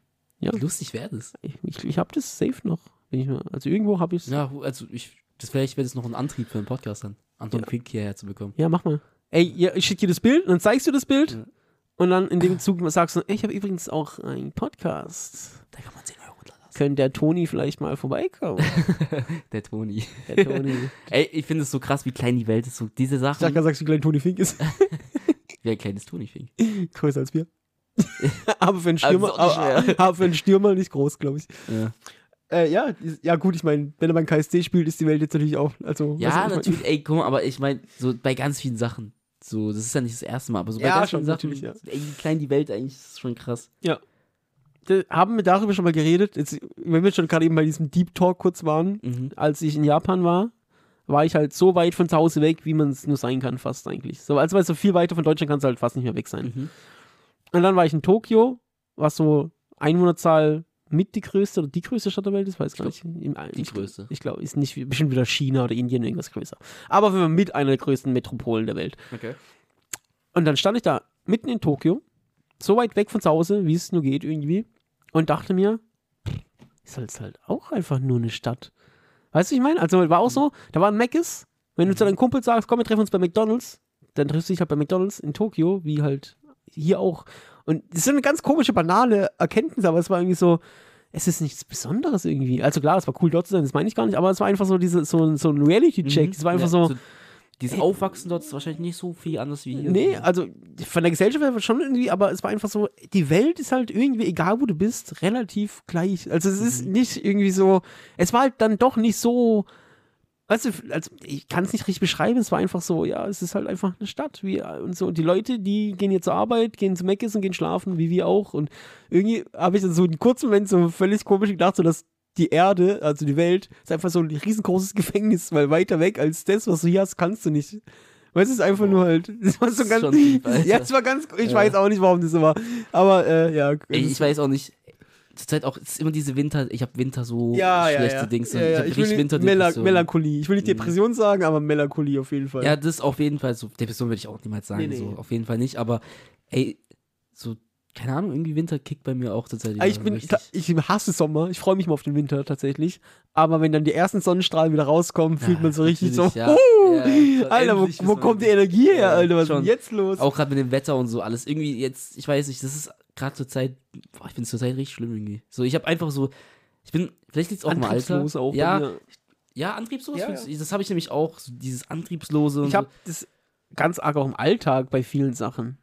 Ja. Wie lustig wäre das? Ich, ich, ich habe das safe noch. Mal, also irgendwo habe ich es. Ja. Ja, also ich, das vielleicht wäre das noch ein Antrieb für einen Podcast dann, Anton Ja. Fink hierher zu bekommen. mach mal. Ey, ja, ich schicke dir das Bild und dann zeigst du das Bild Ja. und dann in dem Zug sagst du, ey, ich habe übrigens auch einen Podcast. Da kann man 10 Euro runterlassen. Könnte der Toni vielleicht mal vorbeikommen? Der Toni. Der Toni. Ey, ich finde es so krass, wie klein die Welt ist. So diese Ich dachte, Sachen. gerade sagst du, wie klein Toni Fink ist. Wie ein kleines Toni Fink. Größer als wir. aber für einen Also Stürmer, aber, aber für einen Stürmer nicht groß, glaube ich. Ja, Äh, ja, ja gut, ich meine, wenn er beim KSC spielt, ist die Welt jetzt natürlich auch, also ja ich natürlich. Ey, guck mal, aber ich meine, so bei ganz vielen Sachen. So, das ist ja nicht das erste Mal, aber so bei Ja, ganz schon, vielen Sachen. ja. Ey, wie klein die Welt eigentlich ist, ist schon krass. Da haben wir darüber schon mal geredet. Jetzt, wenn wir schon gerade eben bei diesem Deep Talk kurz waren, Mhm. als ich in Japan war, war ich halt so weit von zu Hause weg, wie man es nur sein kann, fast eigentlich. So, also weil so viel weiter von Deutschland kannst du halt fast nicht mehr weg sein. Mhm. Und dann war ich in Tokio, was so Einwohnerzahl mit die größte oder die größte Stadt der Welt ist, weiß gar nicht. Im- Die ich- größte. Ich glaube, ist nicht bestimmt wieder China oder Indien irgendwas größer. Aber Fall mit einer der größten Metropolen der Welt. Okay. Und dann stand ich da mitten in Tokio, so weit weg von zu Hause, wie es nur geht irgendwie, und dachte mir, ist halt, halt auch einfach nur eine Stadt. Weißt du, ich meine? Also war auch so, da war ein Mc's, wenn du zu deinem Kumpel sagst, komm, wir treffen uns bei McDonalds, dann triffst du dich halt bei McDonalds in Tokio, wie halt hier auch. Und das ist so eine ganz komische, banale Erkenntnis, aber es war irgendwie so, es ist nichts Besonderes irgendwie. Also klar, es war cool dort zu sein, das meine ich gar nicht, aber es war einfach so diese, so, so ein Reality-Check. Es war einfach Mhm. Ja, so, Dieses Aufwachsen dort ist wahrscheinlich nicht so viel anders wie hier. Nee, also von der Gesellschaft her schon irgendwie, aber es war einfach so, die Welt ist halt irgendwie, egal wo du bist, relativ gleich. Also es ist nicht irgendwie so, es war halt dann doch nicht so, weißt du, also ich kann es nicht richtig beschreiben, es war einfach so, ja, es ist halt einfach eine Stadt, wie und so. Und die Leute, die gehen jetzt zur Arbeit, gehen zu Meckes und gehen schlafen, wie wir auch. Und irgendwie habe ich dann so einen kurzen Moment so völlig komisch gedacht, so dass die Erde, also die Welt, ist einfach so ein riesengroßes Gefängnis, weil weiter weg als das, was du hier hast, kannst du nicht. Weil es ist einfach nur halt, das war so ganz, ja, es war ganz, ich Ja. weiß auch nicht, warum das so war, aber äh, ja. Ey, ich weiß auch nicht. Zurzeit auch, es ist immer diese Winter, ich habe Winter so ja, schlechte ja. Dings. Ja, ja. Ich habe richtig Winterdepression. Melancholie. Ich will nicht Mhm. Depression sagen, aber Melancholie auf jeden Fall. Ja, das auf jeden Fall so. Depression würde ich auch niemals sagen, Nee, nee. so auf jeden Fall nicht. Aber ey, so keine Ahnung, irgendwie Winter kickt bei mir auch zurzeit. Ah, Ich, bin, ich hasse Sommer. Ich freue mich mal auf den Winter tatsächlich. Aber wenn dann die ersten Sonnenstrahlen wieder rauskommen, fühlt Ja, man so richtig so, ja. "Huh, Ja, Alter, wo, wo kommt die Energie her, Alter? Was ist denn jetzt los? Auch gerade mit dem Wetter und so alles. Irgendwie jetzt, ich weiß nicht, das ist gerade zur Zeit, boah, ich finde es zurzeit richtig schlimm irgendwie. So, ich habe einfach so, ich bin, vielleicht liegt es auch im Alter. Antriebslos auch ja, ja, antriebslos. Das habe ich nämlich auch, so dieses Antriebslose Ich habe das ganz arg auch im Alltag bei vielen Sachen.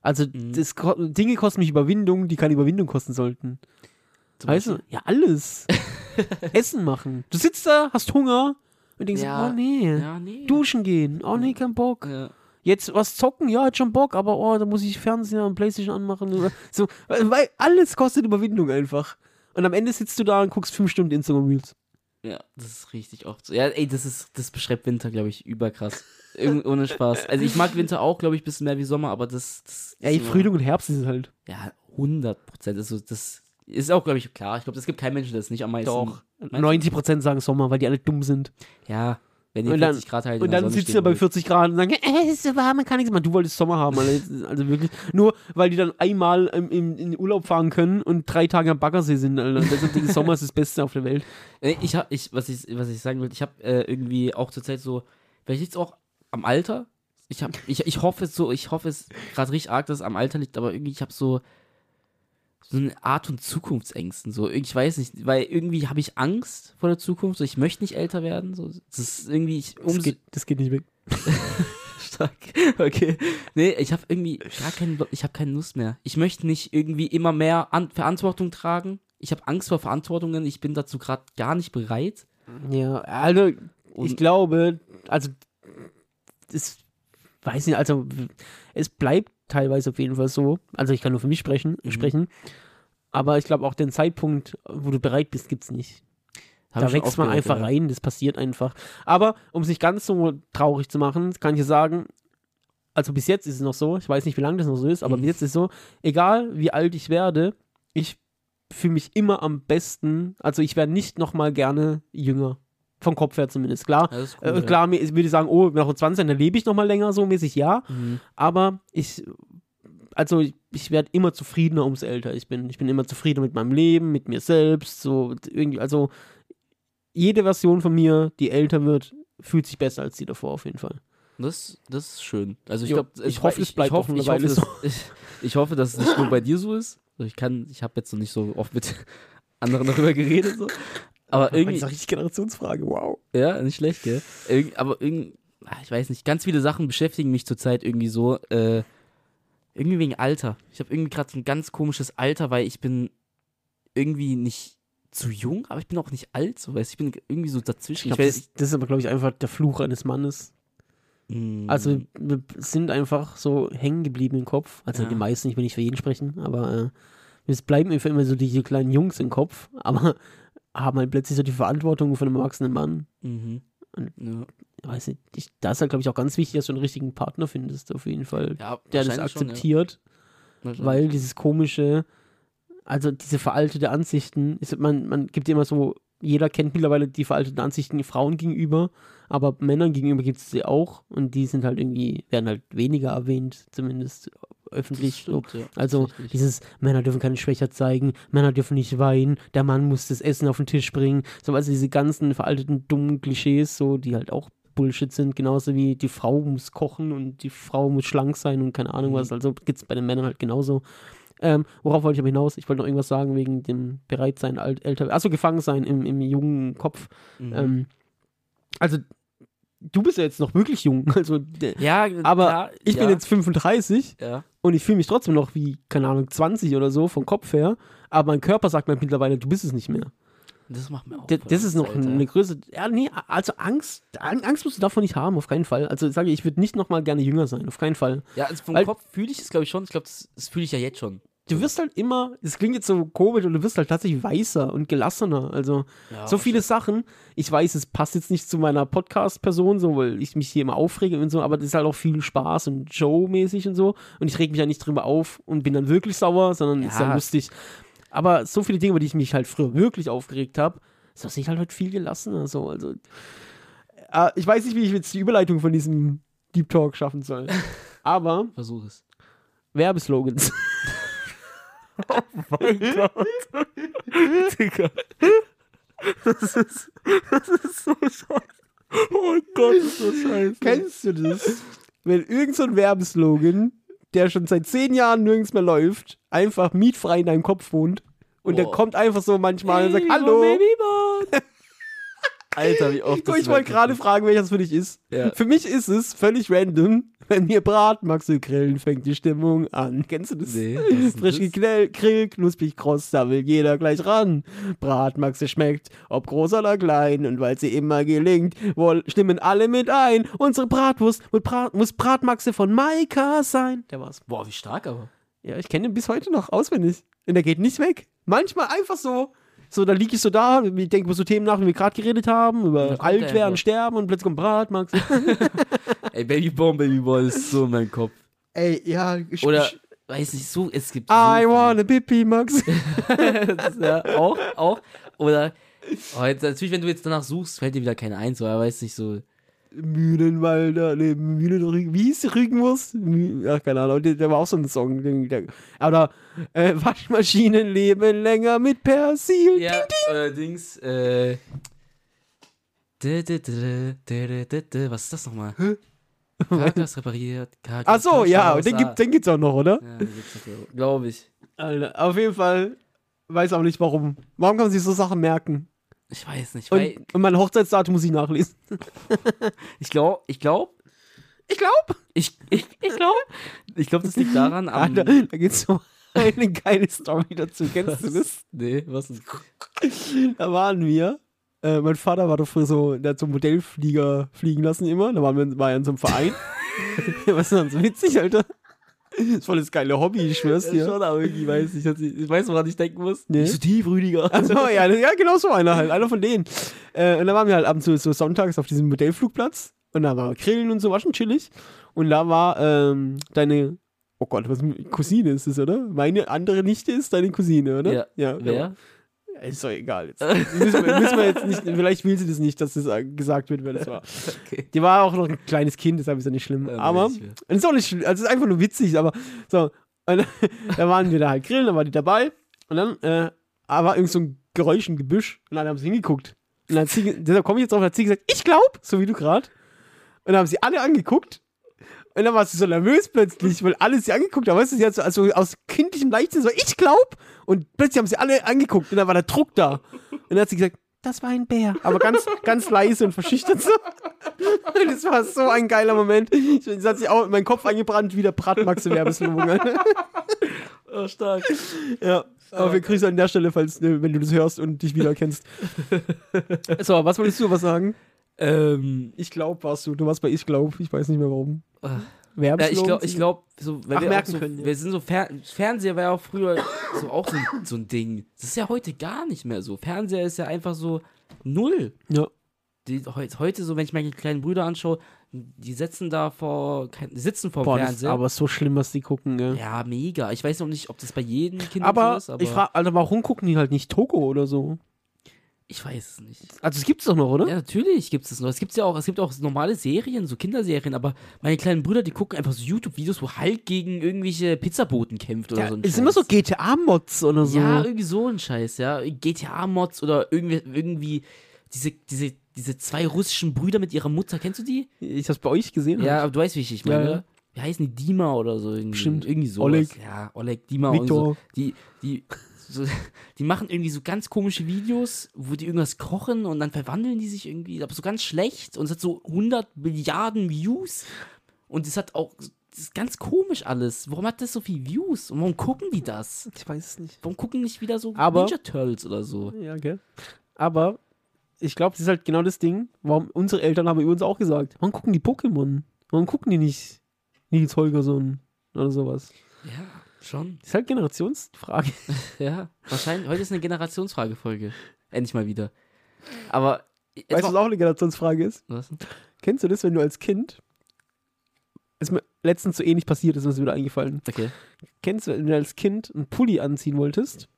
Also Mhm. das, Dinge kosten mich Überwindung, die keine Überwindung kosten sollten. so. Weißt du? Ja, alles. Essen machen. Du sitzt da, hast Hunger und denkst, Ja. oh nee. Ja, nee. Duschen gehen. Oh nee, kein Bock. Ja. Jetzt was zocken, ja, hat schon Bock, aber oh, da muss ich Fernseher und Playstation anmachen. So, weil alles kostet Überwindung einfach. Und am Ende sitzt du da und guckst fünf Stunden Instagram Reels. Ja, das ist richtig oft so. Ja, ey, das ist, das beschreibt Winter, glaube ich, überkrass. Ohne Spaß. Also ich mag Winter auch, glaube ich, ein bisschen mehr wie Sommer, aber das, das Ey, so- Frühling und Herbst ist es halt. Ja, 100 Prozent. Also das ist auch, glaube ich, klar. Ich glaube, es gibt keinen Menschen, der es nicht am meisten. Doch. Meinst du? 90% sagen Sommer, weil die alle dumm sind. Ja, wenn die Und dann- 40 Grad halt Und dann sitzt da bei würden. 40 Grad und sagen, äh, es ist so warm, man kann nichts machen. Du wolltest Sommer haben, also, also wirklich. Nur weil die dann einmal im, im, in den Urlaub fahren können und drei Tage am Baggersee sind, Alter. Deshalb denke ich, Sommer ist das Beste auf der Welt. Nee, Ich hab, ich, was ich, was ich sagen wollte, ich habe äh, irgendwie auch zurzeit so, vielleicht liegt es auch am Alter. Ich hab, ich, ich hoffe es so, ich hoffe es gerade richtig arg, dass es am Alter liegt, aber irgendwie, ich habe so, so eine Art von Zukunftsängsten. So, ich weiß nicht, weil irgendwie habe ich Angst vor der Zukunft. So, ich möchte nicht älter werden. So, das ist irgendwie, ich, Das geht, das geht nicht weg. stark. Okay. Nee, ich habe irgendwie gar keine, ich habe keine Lust mehr. Ich möchte nicht irgendwie immer mehr An Verantwortung tragen. Ich habe Angst vor Verantwortungen. Ich bin dazu gerade gar nicht bereit. Ja, also ich Und- glaube, also, das weiß nicht, also, es bleibt teilweise auf jeden Fall so. Also, ich kann nur für mich sprechen, Mhm. sprechen. Aber ich glaube, auch den Zeitpunkt, wo du bereit bist, gibt es nicht. Hab da wächst man einfach ja. rein, das passiert einfach. Aber um es nicht ganz so traurig zu machen, kann ich sagen, also bis jetzt ist es noch so, ich weiß nicht, wie lange das noch so ist, aber Mhm. bis jetzt ist es so, egal wie alt ich werde, ich fühle mich immer am besten, also ich werde nicht nochmal gerne jünger. Vom Kopf her zumindest, klar. Ja, ist cool, Äh, ja. klar, mir- würde ich sagen, oh, nach 20 dann lebe ich nochmal länger, so mäßig, ja. Mhm. Aber ich, also ich, ich werde immer zufriedener, umso älter ich bin. Ich bin immer zufriedener mit meinem Leben, mit mir selbst, so irgendwie, also jede Version von mir, die älter wird, fühlt sich besser als die davor auf jeden Fall. Das, das ist schön. Also ich glaube, ich hoffe, es bleibt ich hoffe, ich hoffe, dass, ich, ich hoffe, dass es nicht nur bei dir so ist. Also ich kann, ich habe jetzt noch nicht so oft mit anderen darüber geredet, so. Aber irgendwie, Das ist eine richtig Generationsfrage, wow. ja, nicht schlecht, gell? Irg aber irgendwie, ah, ich weiß nicht, ganz viele Sachen beschäftigen mich zurzeit irgendwie so, äh, irgendwie wegen Alter. Ich habe irgendwie gerade so ein ganz komisches Alter, weil ich bin irgendwie nicht zu jung, aber ich bin auch nicht alt, so weißt du, ich bin irgendwie so Ich dazwischen. glaub, Ich, das, das ist aber, glaube ich, einfach der Fluch eines Mannes. Mm, Also wir sind einfach so hängen geblieben im Kopf. Also Ja. die meisten, ich will nicht für jeden sprechen, aber äh, es bleiben einfach immer so diese kleinen Jungs im Kopf, aber haben halt plötzlich so die Verantwortung von einem erwachsenen Mann. mhm. ja. weiß nicht, ich, da ist halt, glaube ich, auch ganz wichtig, dass du einen richtigen Partner findest, auf jeden Fall, ja, der das wahrscheinlich schon, ja. akzeptiert, weil dieses komische, also diese veraltete Ansichten, ist, man, man gibt immer so, jeder kennt mittlerweile die veralteten Ansichten Frauen gegenüber, aber Männern gegenüber gibt es sie auch und die sind halt irgendwie, werden halt weniger erwähnt, zumindest öffentlich. So. Stimmt, ja, Also dieses Männer dürfen keine Schwäche zeigen, Männer dürfen nicht weinen, der Mann muss das Essen auf den Tisch bringen. So, also diese ganzen veralteten, dummen Klischees, so, die halt auch Bullshit sind, genauso wie die Frau muss kochen und die Frau muss schlank sein und keine Ahnung Mhm. was. Also gibt es bei den Männern halt genauso. Ähm, worauf wollte ich aber hinaus? Ich wollte noch irgendwas sagen wegen dem Bereitsein, alt, älter, also gefangen sein im, im jungen Kopf. Mhm. Ähm, also du bist ja jetzt noch wirklich jung, also ja, aber klar, ich ja, bin jetzt 35 ja. und ich fühle mich trotzdem noch wie, keine Ahnung, 20 oder so vom Kopf her, aber mein Körper sagt mir mittlerweile, du bist es nicht mehr. Das macht mir auch. D das ist noch Alter. eine Größe. Ja, nee, also Angst, Ang- Angst musst du davon nicht haben, auf keinen Fall. Also sage ich, ich würde nicht nochmal gerne jünger sein, auf keinen Fall. Ja, also vom Weil- Kopf fühle ich es, glaube ich, schon. Ich glaube, das, das fühle ich ja jetzt schon. Du wirst halt immer, es klingt jetzt so komisch, und du wirst halt tatsächlich weißer und gelassener. Also Ja, so viele Sachen. Ich weiß, es passt jetzt nicht zu meiner Podcast-Person, so, weil ich mich hier immer aufrege und so, aber das ist halt auch viel Spaß und Show-mäßig und so. Und ich reg mich ja nicht drüber auf und bin dann wirklich sauer, sondern ist ja Ja. lustig. Aber so viele Dinge, über die ich mich halt früher wirklich aufgeregt habe, so sehe ich halt heute viel gelassener. So. Also, äh, ich weiß nicht, wie ich jetzt die Überleitung von diesem Deep Talk schaffen soll. Aber Versuch es. Werbeslogans. Mein Gott. Digga. Das ist, das ist so scheiße. Oh Gott, ist das scheiße. Kennst du das? Wenn irgend so Werbeslogan, der schon seit zehn Jahren nirgends mehr läuft, einfach mietfrei in deinem Kopf wohnt und der Boah. kommt einfach so manchmal und sagt, hallo. Babybot. Alter, wie oft Guck, ich wollte gerade fragen, welches für dich ist. Ja. Für mich ist es völlig random, wenn mir Bratmaxe grillen, fängt die Stimmung an. Kennst du das? Nee, Frisch gegrillt, knusprig kross, da will jeder gleich ran. Bratmaxe schmeckt, ob groß oder klein, und weil sie immer gelingt, wohl stimmen alle mit ein. Unsere Bratwurst muss, Brat, muss Bratmaxe von Maika sein. Der war's. Boah, wie stark aber. Ja, ich kenne ihn bis heute noch auswendig. Und der geht nicht weg. Manchmal einfach so. So, da liege ich so da, ich denke über so Themen nach, wie wir gerade geredet haben, über alt werden, sterben und plötzlich kommt Bratmaxe. Ey, Babybomb, Babyball ist so in meinem Kopf. Ey, ja. ich- Oder, ich- weiß nicht, so, es gibt. I so wanna Pipi Max. das ist ja auch, auch. Oder, oh, jetzt, natürlich, wenn du jetzt danach suchst, fällt dir wieder kein ein, so, er weiß nicht so. Mühlenwalder, ne, Mühlen, wie hieß die Rügenwurst? Ach, keine Ahnung, der, der war auch so ein Song. Der, oder äh, Waschmaschinen leben länger mit Persil. Ja, allerdings, äh. Was ist das nochmal? Karkas repariert. Karkas Ach so, ja, den, außer- gibt, den gibt's auch noch, oder? Ja, den gibt's noch, glaube ich. Alter, auf jeden Fall, weiß auch nicht warum. Warum kann man sich so Sachen merken? Ich weiß nicht, weil Und, und mein Hochzeitsdatum muss ich nachlesen. ich glaube, ich glaube, Ich glaube. ich, ich, ich glaube, ich glaube, das liegt daran am. Alter, da gibt's so eine geile Story dazu. Kennst du das? Nee, was ist? Da waren wir Äh, mein Vater war doch früher so, der hat so einen Modellflieger fliegen lassen immer. Da waren wir, war in so einem Verein. Was ist denn so witzig, Alter? Das ist voll das geile Hobby, ich schwör's dir. Schon, aber irgendwie weiß ich, dass ich, ich weiß, woran ich denken muss. Nee. Nicht so tief, Rüdiger. Also, ja, ja, genau so einer halt, einer von denen. Äh, und dann waren wir halt abends so, so sonntags auf diesem Modellflugplatz und da war Grillen und so, war schon chillig. Und da war ähm, deine, oh Gott, was Cousine ist es, oder? Meine andere Nichte ist deine Cousine, oder? Ja. ja Wer? Ja, ist doch egal. Jetzt. müssen, wir, müssen wir jetzt nicht, vielleicht will sie das nicht, dass das gesagt wird, wer das war. Okay. Die war auch noch ein kleines Kind, deshalb ist ja nicht schlimm. Ja, aber, und ist auch nicht schlimm, also es ist einfach nur witzig, aber so. Und da waren wir da halt grillen, dann war die dabei und dann äh, war irgend so ein Geräusch im Gebüsch und dann haben sie hingeguckt. Und dann hat sie, deshalb komme ich jetzt drauf, hat sie gesagt, ich glaub, so wie du gerade. Und dann haben sie alle angeguckt und dann war sie so nervös plötzlich, weil alle sie angeguckt haben. Weißt du, sie hat so also aus kindlichem Leichtsinn so, ich glaub. Und plötzlich haben sie alle angeguckt und dann war der Druck da. Und dann hat sie gesagt, das war ein Bär. Aber ganz, ganz leise und verschüchtert so. Und das war so ein geiler Moment. Das hat sich auch in meinen Kopf eingebrannt wie der Bratmaxe-Werbeslogan. Oh, stark. ja. Aber wir grüßen an der Stelle, falls, äh, wenn du das hörst und dich wiedererkennst. so, was wolltest du was sagen? Ähm, Ich glaub, warst du. Du warst bei Ich glaub. Ich weiß nicht mehr warum. Äh, ja, ich glaube, ich glaub, so, wenn Ach, wir, merken so, können, ja. wir sind so Fer Fernseher war ja auch früher so auch so ein, so ein Ding. Das ist ja heute gar nicht mehr so. Fernseher ist ja einfach so null. Ja. Die, heute, so, wenn ich meine kleinen Brüder anschaue, die sitzen da vor, sitzen vor dem Boah, Fernseher. aber so schlimm, was die gucken, gell? ja, mega. Ich weiß noch nicht, ob das bei jedem Kind aber, so ist, aber ich frage, Alter, warum gucken die halt nicht Togo oder so? Ich weiß es nicht. Also, es gibt's doch noch, oder? Ja, natürlich gibt es noch. Es gibt ja auch, es gibt auch normale Serien, so Kinderserien, aber meine kleinen Brüder, die gucken einfach so YouTube-Videos, wo Hulk gegen irgendwelche Pizzaboten kämpft oder Ja, so ein ist Scheiß. immer so GTA-Mods oder so. Ja, irgendwie so ein Scheiß, ja. GTA-Mods oder irgendwie, irgendwie diese, diese, diese zwei russischen Brüder mit ihrer Mutter, kennst du die? ich hab's bei euch gesehen. Ja, aber du weißt, wie ich, meine. Ja, ja. Wie heißen die? Dima oder so irgendwie. Bestimmt. Irgendwie so. Oleg. Ja, Oleg, Dima Viktor. und so. Die, die, so, die machen irgendwie so ganz komische Videos, wo die irgendwas kochen und dann verwandeln die sich irgendwie, aber so ganz schlecht und es hat so 100 Milliarden Views und es hat auch, das ist ganz komisch alles. Warum hat das so viel Views und warum gucken die das? Ich weiß es nicht. Warum gucken nicht wieder so Aber- Ninja Turtles oder so? Ja, gell? Aber ich glaube, das ist halt genau das Ding, warum unsere Eltern haben über uns auch gesagt, warum gucken die Pokémon? Warum gucken die nicht Nils Holgersson oder sowas? Ja, schon. Das ist halt Generationsfrage. Ja, wahrscheinlich. Heute ist eine Generationsfragefolge. Endlich mal wieder. Aber. Weißt du, was auch eine Generationsfrage ist? was? Kennst du das, wenn du als Kind, ist mir letztens so ähnlich passiert, ist mir das wieder eingefallen. Okay. Kennst du, wenn du als Kind einen Pulli anziehen wolltest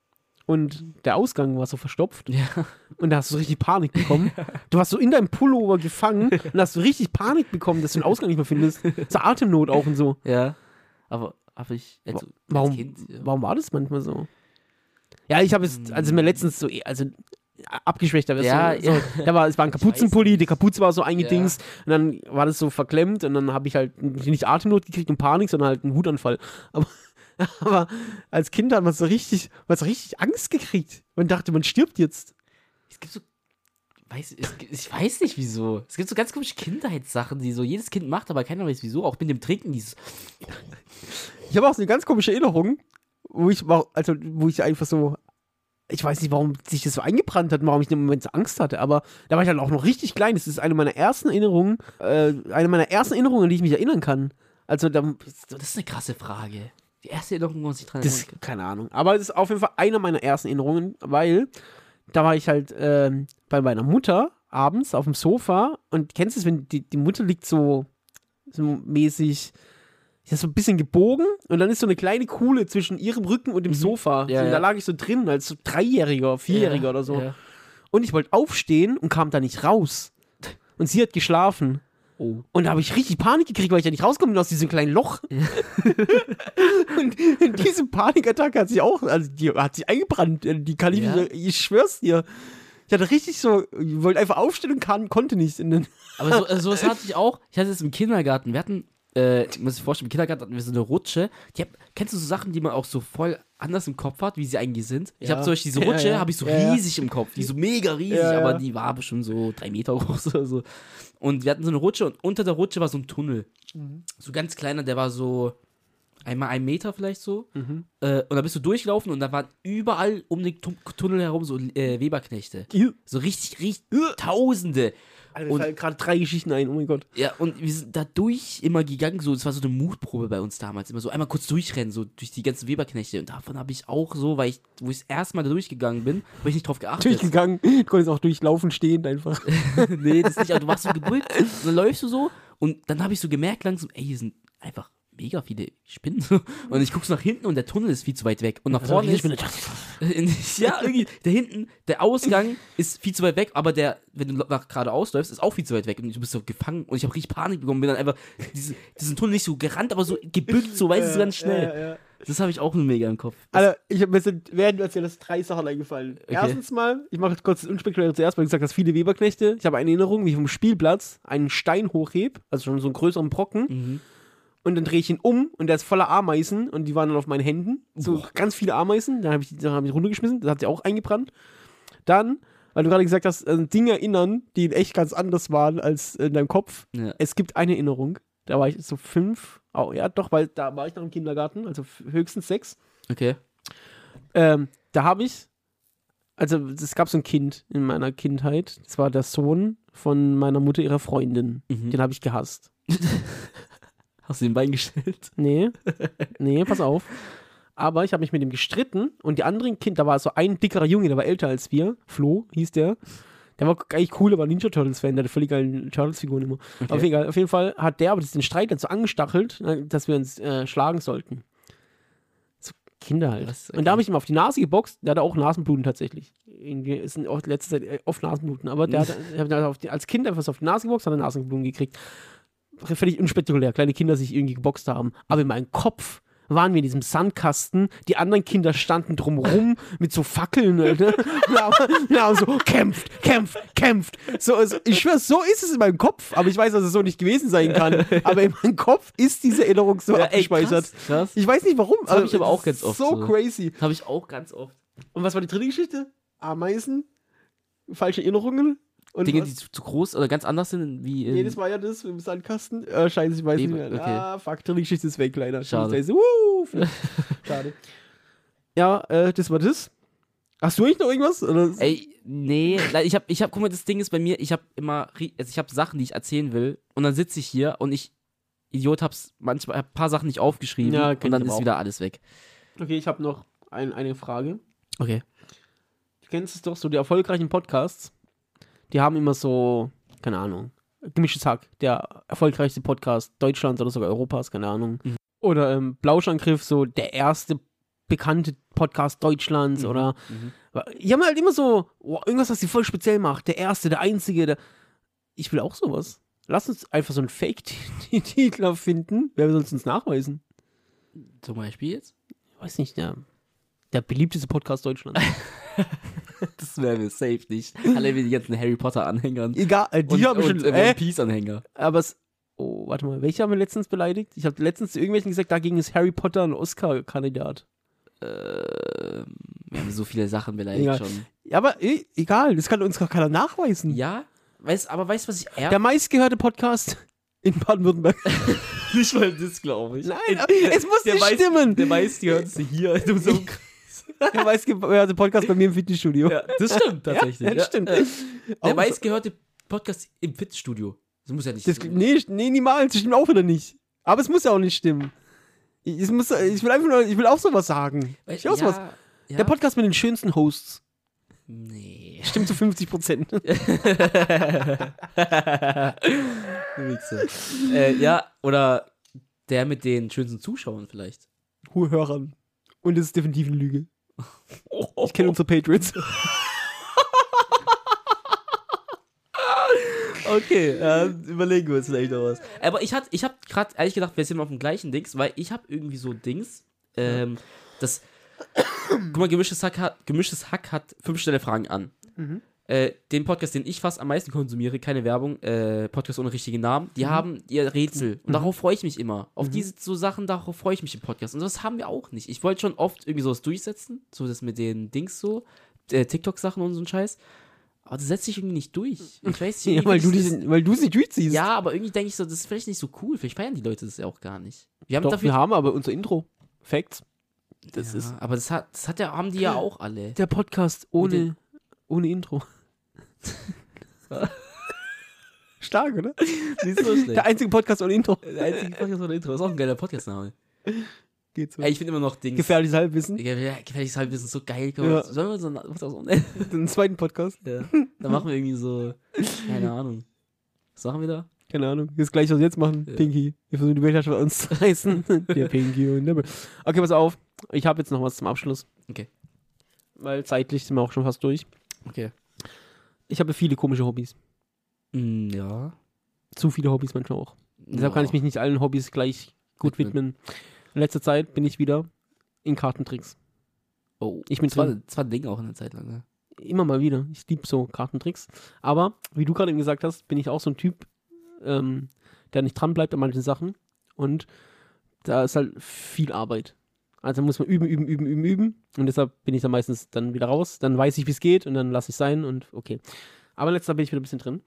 und der Ausgang war so verstopft Ja. und da hast du richtig Panik bekommen. Du warst so in deinem Pullover gefangen und hast so richtig Panik bekommen, dass du den Ausgang nicht mehr findest. Zur Atemnot auch und so. Ja. Aber habe ich. Also, als Warum, Kind, ja. warum war das manchmal so? Ja, ich habe es, also mir letztens so, also abgeschwächter. Ja, so, ja. Da war, es war ein Kapuzenpulli, die Kapuze war so eingedingst und dann war das so verklemmt und dann habe ich halt nicht Atemnot gekriegt und Panik, sondern halt einen Wutanfall. Aber, aber als Kind hat man so richtig, man hat so richtig Angst gekriegt. Man dachte, man stirbt jetzt. Es gibt so. Weiß, es, ich weiß nicht wieso. Es gibt so ganz komische Kindheitssachen, die so jedes Kind macht, aber keiner weiß wieso. Auch mit dem Trinken, dieses. Ich habe auch so eine ganz komische Erinnerung, wo ich, also, wo ich einfach so, ich weiß nicht, warum sich das so eingebrannt hat, und warum ich im Moment so Angst hatte, aber da war ich halt auch noch richtig klein. Das ist eine meiner ersten Erinnerungen, äh, eine meiner ersten Erinnerungen, an die ich mich erinnern kann. Also, da, Das ist eine krasse Frage. Die erste Erinnerung, wo man sich dran das, erinnern keine Ahnung. Aber es ist auf jeden Fall eine meiner ersten Erinnerungen, weil da war ich halt ähm, bei meiner Mutter abends auf dem Sofa und kennst du es, wenn die, die Mutter liegt so, so mäßig, ja, so ein bisschen gebogen und dann ist so eine kleine Kuhle zwischen ihrem Rücken und dem Sofa. Mhm. Ja, so, und ja. Da lag ich so drin als Dreijähriger, Vierjähriger Ja, oder so. Und ich wollte aufstehen und kam da nicht raus. Und sie hat geschlafen. Oh. Und da habe ich richtig Panik gekriegt, weil ich ja nicht rauskomme aus diesem kleinen Loch. und, und diese Panikattacke hat sich auch, also die hat sich eingebrannt. Die kann ich, Ja. nicht, ich schwör's dir. Ich hatte richtig so, ich wollte einfach aufstehen und kann, konnte nicht. Aber so, also sowas hatte ich auch. Ich hatte es im Kindergarten. Wir hatten, äh, ich muss sich vorstellen, im Kindergarten hatten wir so eine Rutsche. Hab, kennst du so Sachen, die man auch so voll anders im Kopf hat, wie sie eigentlich sind? Ich Ja. habe zum Beispiel diese Ja, Rutsche, ja. habe ich so Ja, ja. riesig im Kopf. Die so mega riesig, Ja, ja. aber die war bestimmt so drei Meter groß oder so. Und wir hatten so eine Rutsche und unter der Rutsche war so ein Tunnel. Mhm. So ganz kleiner, der war so einmal einen Meter vielleicht so. Mhm. Äh, und da bist du durchgelaufen und da waren überall um den Tu- Tunnel herum so äh, Weberknechte. So richtig, richtig Tausende. Mir Und- gerade drei Geschichten ein, oh mein Gott. Ja, und wir sind da durch immer gegangen, so, das war so eine Mutprobe bei uns damals, immer so einmal kurz durchrennen, so durch die ganzen Weberknechte. Und davon habe ich auch so, weil ich, wo ich das erste Mal da durchgegangen bin, habe ich nicht drauf geachtet. Durchgegangen, du konntest auch durchlaufen, stehend einfach. nee, das nicht, aber du warst so gebückt, dann läufst du so und dann habe ich so gemerkt langsam, ey, hier sind einfach mega viele Spinnen. Und ich gucke so nach hinten und der Tunnel ist viel zu weit weg. Und nach vorne ist, ja, irgendwie, da hinten, der Ausgang ist viel zu weit weg, aber der, wenn du nach geradeaus läufst, ist auch viel zu weit weg und du bist so gefangen und ich habe richtig Panik bekommen, bin dann einfach diese, diesen Tunnel nicht so gerannt, aber so gebückt, so, weißt du, ganz schnell. Ja, ja. Das habe ich auch nur mega im Kopf. Das, Alter, ich hab, mir sind während du erzählst drei Sachen eingefallen. Erstens mal, ich mache kurz das Unspektakuläre zuerst, weil du gesagt hast, viele Weberknechte. Ich habe eine Erinnerung, wie ich vom Spielplatz einen Stein hochheb, also schon so einen größeren Brocken, mhm. Und dann drehe ich ihn um und der ist voller Ameisen und die waren dann auf meinen Händen. So ganz viele Ameisen, dann habe ich, dann hab ich runtergeschmissen, das hat sie auch eingebrannt. Dann, weil du gerade gesagt hast, äh, Dinge erinnern, die in echt ganz anders waren als in deinem Kopf. ja. Es gibt eine Erinnerung, da war ich so fünf, oh ja, doch, weil da war ich noch im Kindergarten, also höchstens sechs. Okay. Ähm, da habe ich, also es gab so ein Kind in meiner Kindheit, das war der Sohn von meiner Mutter, ihrer Freundin. Mhm. Den habe ich gehasst. Hast du den Bein gestellt? Nee, nee, pass auf. Aber ich habe mich mit ihm gestritten und die anderen Kinder, da war so ein dickerer Junge, der war älter als wir, Flo hieß der. Der war eigentlich cool, der war Ninja Turtles-Fan, der hatte völlig geilen Turtles-Figuren immer. Okay. Auf, jeden Fall, auf jeden Fall hat der aber den Streit dazu angestachelt, äh, dass wir uns äh, schlagen sollten. So Kinder halt. Was? Und da habe ich ihm auf die Nase geboxt, der hatte auch Nasenbluten tatsächlich. Ist in auch letzter Zeit äh, oft Nasenbluten, aber der hat, als Kind einfach so auf die Nase geboxt, hat er Nasenbluten gekriegt. Völlig unspektakulär, kleine Kinder sich irgendwie geboxt haben. Aber in meinem Kopf waren wir in diesem Sandkasten, die anderen Kinder standen drumrum mit so Fackeln, ne? und haben, so, kämpft, kämpft, kämpft. So, also, ich schwör, so ist es in meinem Kopf, aber ich weiß, dass es so nicht gewesen sein kann. Aber in meinem Kopf ist diese Erinnerung so Ja, ey, abgespeichert. krass, krass. Ich weiß nicht warum. Das hab ich aber auch ganz oft So so. crazy. Habe ich auch ganz oft. Und was war die dritte Geschichte? Ameisen, falsche Erinnerungen. Und Dinge, die zu, zu groß oder ganz anders sind, wie das war ja das im Sandkasten. Äh, nicht Eben, mehr. okay. Ah, fuck, dritte Geschichte ist weg, leider. Schade. Schade. Ja, äh, das war das. Hast du eigentlich noch irgendwas? Oder? Ey, nee, ich hab, ich hab, guck mal, das Ding ist bei mir, ich hab immer, also ich hab Sachen, die ich erzählen will und dann sitze ich hier und ich, Idiot, hab's manchmal, hab ein paar Sachen nicht aufgeschrieben Ja, und dann ist auch. wieder alles weg. Okay, ich habe noch ein, eine Frage. Okay. Du kennst es doch so, die erfolgreichen Podcasts, die haben immer so, keine Ahnung, gemischtes Hack, der erfolgreichste Podcast Deutschlands oder sogar Europas, keine Ahnung. Mhm. Oder ähm, Blauschangriff, so der erste bekannte Podcast Deutschlands Mhm. oder Mhm. die haben halt immer so oh, irgendwas, was sie voll speziell macht. Der erste, der einzige, der. Ich will auch sowas. Lass uns einfach so einen Fake-Titel erfinden. Wer soll es uns nachweisen? Zum Beispiel jetzt? Ich weiß nicht, der, der beliebteste Podcast Deutschlands. Das wären wir safe nicht. Alle wie die ganzen Harry Potter Anhängern. Egal, äh, die und, haben schon. und äh, äh, One Piece Anhänger. Aber es. Oh, warte mal, welche haben wir letztens beleidigt? Ich habe letztens zu irgendwelchen gesagt, dagegen ist Harry Potter ein Oscar-Kandidat. Äh, wir haben so viele Sachen beleidigt Egal. schon. Ja, aber eh, egal, das kann uns gar keiner nachweisen. Ja, weißt, aber weißt du, was ich eher Der meistgehörte Podcast in Baden-Württemberg. nicht mal das, glaube ich. Nein, es muss der nicht meist- stimmen. Der meistgehörteste hier in unserem Der meistgehörte Podcast bei mir im Fitnessstudio. Ja, das stimmt tatsächlich. Ja, das stimmt. Auch der meistgehörte Podcast im Fitnessstudio. Das muss ja nicht Das, nee, nee, niemals. Das stimmt auch wieder nicht. Aber es muss ja auch nicht stimmen. Ich, muss, ich will einfach nur, ich will auch sowas sagen. Ich will auch sowas. ja. Der Podcast mit den schönsten Hosts. Nee. Stimmt zu 50 Prozent. Äh, ja, oder der mit den schönsten Zuschauern vielleicht. Hohe Hörern. Und es ist definitiv eine Lüge. Ich kenne unsere Patriots. Okay, äh, überlegen wir uns vielleicht noch was. Aber ich, hat, ich habe gerade ehrlich gedacht, wir sind auf dem gleichen Dings, weil ich habe irgendwie so Dings, ähm, das, guck mal, gemischtes Hack hat, gemischtes Hack hat fünf schnelle Fragen an. Mhm. Äh, den Podcast, den ich fast am meisten konsumiere, keine Werbung, äh, Podcast ohne richtigen Namen, Mhm. die haben ihr Rätsel. Und darauf freue ich mich immer. Auf diese so Sachen, darauf freue ich mich im Podcast. Und das haben wir auch nicht. Ich wollte schon oft irgendwie sowas durchsetzen, so das mit den Dings so, äh, TikTok-Sachen und so ein Scheiß. Aber das setzt sich irgendwie nicht durch. Ich weiß nicht, Ja, weil, du diesen, weil du sie durchziehst. das, ja, aber irgendwie denke ich so, das ist vielleicht nicht so cool. Vielleicht feiern die Leute das ja auch gar nicht. Wir haben Doch, dafür. wir haben aber unser Intro. Facts. Das ja, ist aber das hat, das hat ja, haben die ja auch alle. der Podcast ohne, ohne Intro. Stark, oder? Nicht so schlecht. Der einzige Podcast ohne Intro. Der einzige Podcast ohne Intro. ist auch ein geiler Podcast-Name. Geht so. Ey, ich finde immer noch Dings. Gefährliches Halbwissen. Ja, gefährliches Halbwissen ist so geil. Ja. Sollen wir so, was auch so nennen? Den zweiten Podcast. Ja. Dann machen wir irgendwie so, keine Ahnung. Was machen wir da? Keine Ahnung. Das gleiche, was wir jetzt machen. Ja. Pinky. Wir versuchen die Weltherrschaft bei uns zu reißen. Der Pinky und der. Okay, pass auf. Ich habe jetzt noch was zum Abschluss. Okay. Weil zeitlich sind wir auch schon fast durch. Okay. Ich habe viele komische Hobbys. Mm, ja. Zu viele Hobbys manchmal auch. Deshalb kann ich mich nicht allen Hobbys gleich gut Widmen. In letzter Zeit bin ich wieder in Kartentricks. Oh, Ich bin das war, drin. das war ein Ding auch eine Zeit lang, ne? Immer mal wieder. Ich liebe so Kartentricks. Aber, wie du gerade eben gesagt hast, bin ich auch so ein Typ, ähm, der nicht dran bleibt an manchen Sachen. Und da ist halt viel Arbeit. Also muss man üben, üben, üben, üben, üben. Und deshalb bin ich dann meistens dann wieder raus. Dann weiß ich, wie es geht und dann lasse ich sein und okay. Aber letzter bin ich wieder ein bisschen drin.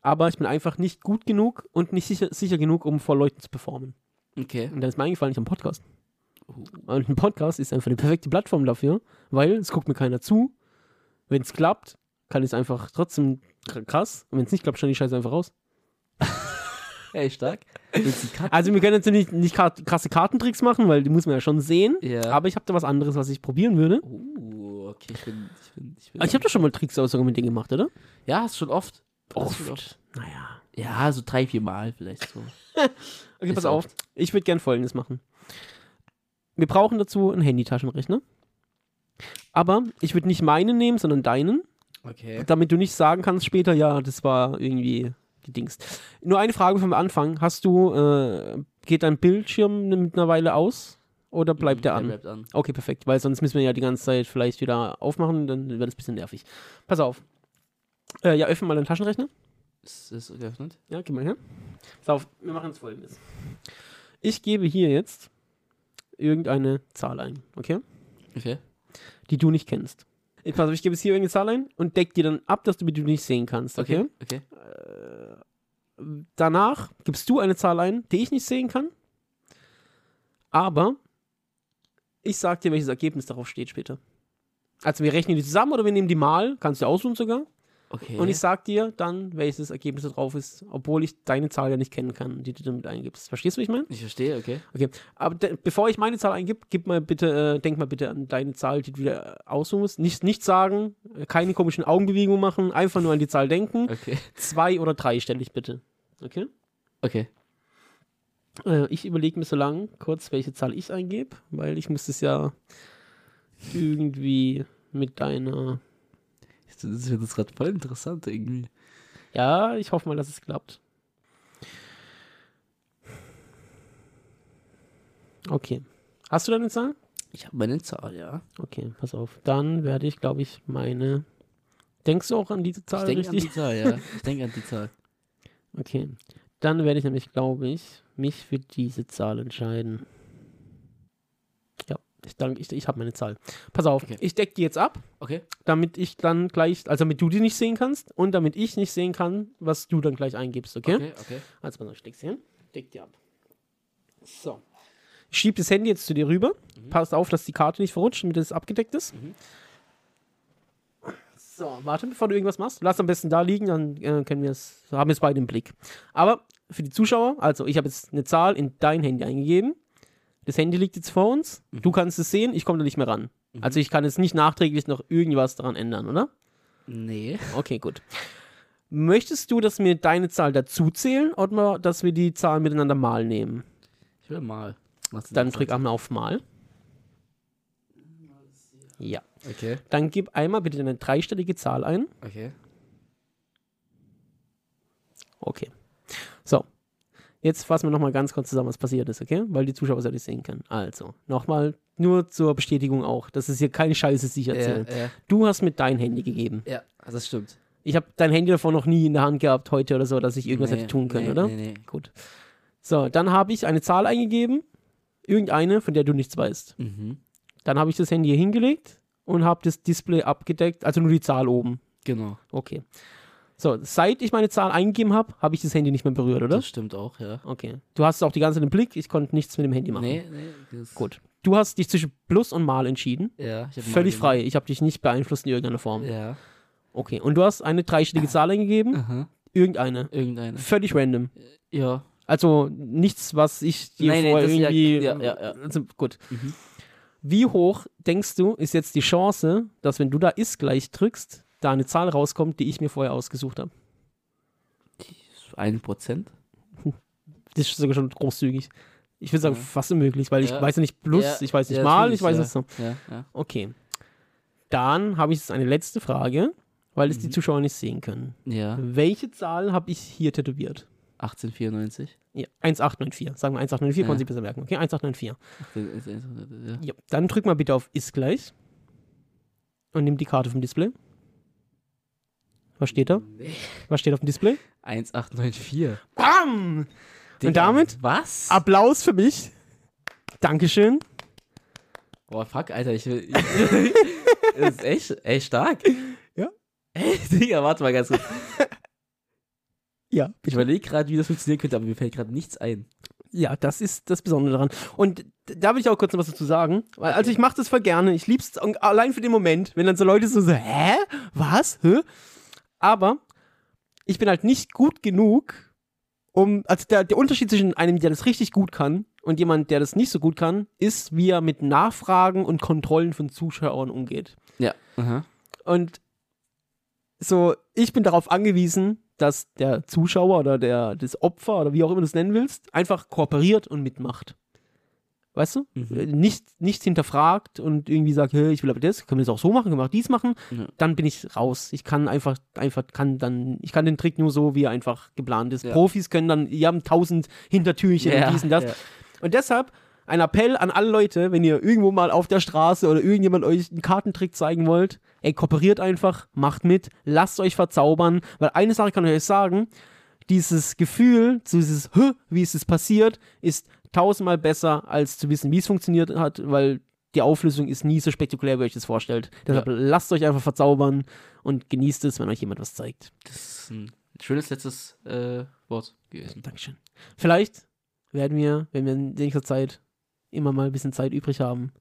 Aber ich bin einfach nicht gut genug und nicht sicher, sicher genug, um vor Leuten zu performen. Okay. Und dann ist mir eingefallen, ich habe einen Podcast. Und ein Podcast ist einfach die perfekte Plattform dafür, weil es guckt mir keiner zu. Wenn es klappt, kann ich es einfach trotzdem kr- krass. Und wenn es nicht klappt, schneide ich die Scheiße einfach raus. Ey, stark. Also wir können jetzt nicht, krasse Kartentricks machen, weil die muss man ja schon sehen. Ja. Aber ich habe da was anderes, was ich probieren würde. Oh, okay, ich bin, ich bin, ich bin. Ich habe doch schon mal Tricks aus mit denen gemacht, oder? ja, hast schon oft. Hast schon Naja. Ja, so drei, vier Mal vielleicht so. Okay, Ist pass auf. Ich würde gern Folgendes machen. Wir brauchen dazu einen Handytaschenrechner. Aber ich würde nicht meinen nehmen, sondern deinen. Okay. damit du nicht sagen kannst später, ja, das war irgendwie gedingst. Nur eine Frage vom Anfang. Hast du, äh, geht dein Bildschirm mit einer Weile aus oder bleibt der an? bleibt an. Okay, perfekt, weil sonst müssen wir ja die ganze Zeit vielleicht wieder aufmachen, dann wird es ein bisschen nervig. Pass auf. Äh, ja, öffne mal deinen Taschenrechner. Ist, ist geöffnet? Ja, geh mal her. Pass auf, wir machen jetzt folgendes. Ich gebe hier jetzt irgendeine Zahl ein, okay? Okay. Die du nicht kennst. Ich, pass auf, ich gebe jetzt hier irgendeine Zahl ein und deck dir dann ab, dass du die du nicht sehen kannst, okay? Okay. Danach gibst du eine Zahl ein, die ich nicht sehen kann. Aber ich sag dir, welches Ergebnis darauf steht später. Also wir rechnen die zusammen oder wir nehmen die mal, kannst du aussuchen sogar. Okay. Und ich sag dir dann, welches Ergebnis da drauf ist, obwohl ich deine Zahl ja nicht kennen kann, die du damit eingibst. Verstehst du, wie ich meine? ich verstehe, okay. Okay. Aber bevor ich meine Zahl eingib, gib mal bitte, äh, denk mal bitte an deine Zahl, die du wieder äh, aussuchen musst. Nicht, nicht sagen, äh, keine komischen Augenbewegungen machen, einfach nur an die Zahl denken. Okay. Zwei oder drei stelle ich bitte. Okay? Okay. Äh, ich überlege mir so lang kurz, welche Zahl ich eingebe, weil ich muss es ja irgendwie mit deiner. Das wird jetzt gerade voll interessant irgendwie. Ja, ich hoffe mal, dass es klappt. Okay. Hast du deine Zahl? Ich habe meine Zahl, ja. Okay, pass auf. Dann werde ich, glaube ich, meine. Denkst du auch an diese Zahl ich denke an die Zahl, ja. Ich denke an die Zahl. Okay. Dann werde ich nämlich, glaube ich, mich für diese Zahl entscheiden. Ich danke, ich, ich habe meine Zahl. Pass auf, Okay. ich decke die jetzt ab, Okay. damit ich dann gleich, also damit du die nicht sehen kannst und damit ich nicht sehen kann, was du dann gleich eingibst, okay? Okay, okay. Also pass auf, ich deck sie hin, deck die ab. So. Ich schieb das Handy jetzt zu dir rüber. Passt auf, dass die Karte nicht verrutscht, damit es abgedeckt ist. Mhm. So, warte, bevor du irgendwas machst. Lass am besten da liegen, dann äh, können wir es, haben wir es beide im Blick. Aber für die Zuschauer, also ich habe jetzt eine Zahl in dein Handy eingegeben. Das Handy liegt jetzt vor uns. Mhm. Du kannst es sehen, ich komme da nicht mehr ran. Also ich kann jetzt nicht nachträglich noch irgendwas daran ändern, oder? Nee. Okay, gut. Möchtest du, dass wir deine Zahl dazu zählen oder dass wir die Zahlen miteinander mal nehmen? Ich will mal. Dann drück einmal auf mal. Ja. Okay. Dann gib einmal bitte eine dreistellige Zahl ein. Okay. Okay. So. Jetzt fassen wir nochmal ganz kurz zusammen, was passiert ist, okay? Weil die Zuschauer es ja nicht sehen können. Also, nochmal nur zur Bestätigung auch. Das ist hier keine Scheiße, die ich erzähle. Ja, ja, Du hast mit dein Handy gegeben. ja, das stimmt. Ich habe dein Handy davor noch nie in der Hand gehabt, heute oder so, dass ich irgendwas Nee, hätte tun können, nee, oder? Nee, nee. Gut. So, dann habe ich eine Zahl eingegeben. Irgendeine, von der du nichts weißt. Mhm. Dann habe ich das Handy hier hingelegt und habe das Display abgedeckt, also nur die Zahl oben. Genau. Okay. So, seit ich meine Zahl eingegeben habe, habe ich das Handy nicht mehr berührt, oder? Das stimmt auch, ja. Okay. Du hast es auch die ganze Zeit im Blick, ich konnte nichts mit dem Handy machen. Nee, nee. Das, Gut. Du hast dich zwischen Plus und Mal entschieden. Ja, ich hab mal Völlig frei. Ich habe dich nicht beeinflusst in irgendeiner Form. Ja. Okay. Und du hast eine dreistellige Zahl eingegeben. Aha. Irgendeine. Irgendeine. Völlig random. Ja. Also nichts, was ich dir nee, vorher ja, irgendwie. ja, ja, ja. Also, gut. Mhm. Wie hoch denkst du, ist jetzt die Chance, dass wenn du da ist gleich drückst, da eine Zahl rauskommt, die ich mir vorher ausgesucht habe? Ein Prozent? Das ist sogar schon großzügig. Ich würde sagen, Ja. fast unmöglich, weil ich Ja. weiß ja nicht plus, Ja, ich weiß nicht mal, ich weiß es so. Okay. Dann habe ich jetzt eine letzte Frage, weil es die Mhm. Zuschauer nicht sehen können. Ja. Welche Zahl habe ich hier tätowiert? 1894. Ja, 1894. Sagen wir 1894, Ja. konnten Sie besser merken. Okay, 1894. Ja. Ja, dann drück mal bitte auf Ist gleich. Und nimm die Karte vom Display. Was steht da? Was steht auf dem Display? 1894. Bam! Digga, Und damit Was? Applaus für mich. Dankeschön. Boah, fuck, Alter, ich will. das ist echt, echt stark. Ja. Ey, Digga, warte mal ganz kurz. Ja, Ich überlege gerade, wie das funktionieren könnte, aber mir fällt gerade nichts ein. Ja, das ist das Besondere daran. Und da will ich auch kurz noch was dazu sagen. Weil, also ich mache das voll gerne. Ich lieb's allein für den Moment, wenn dann so Leute so, so hä? Was? Hä? Aber ich bin halt nicht gut genug, um, also der, der Unterschied zwischen einem, der das richtig gut kann und jemand, der das nicht so gut kann, ist, wie er mit Nachfragen und Kontrollen von Zuschauern umgeht. Ja. Aha. Und so, ich bin darauf angewiesen, dass der Zuschauer oder der, das Opfer oder wie auch immer du es nennen willst, einfach kooperiert und mitmacht. Weißt du? Mhm. Äh, Nicht, nicht hinterfragt und irgendwie sagt, hey, ich will aber das, können wir das auch so machen, können wir auch dies machen, Ja. dann bin ich raus. Ich kann einfach, einfach, kann dann, ich kann den Trick nur so, wie er einfach geplant ist. Ja. Profis können dann, die haben tausend Hintertürchen und dies und das. Ja. Und deshalb ein Appell an alle Leute, wenn ihr irgendwo mal auf der Straße oder irgendjemand euch einen Kartentrick zeigen wollt, ey, kooperiert einfach, macht mit, lasst euch verzaubern, weil eine Sache kann ich euch sagen, dieses Gefühl, dieses, "Hä, wie ist es passiert, ist tausendmal besser, als zu wissen, wie es funktioniert hat, weil die Auflösung ist nie so spektakulär, wie ihr euch das vorstellt. Deshalb lasst euch einfach verzaubern und genießt es, wenn euch jemand was zeigt. Das ist ein schönes letztes äh, Wort gewesen. Dankeschön. Vielleicht werden wir, wenn wir in nächster Zeit immer mal ein bisschen Zeit übrig haben,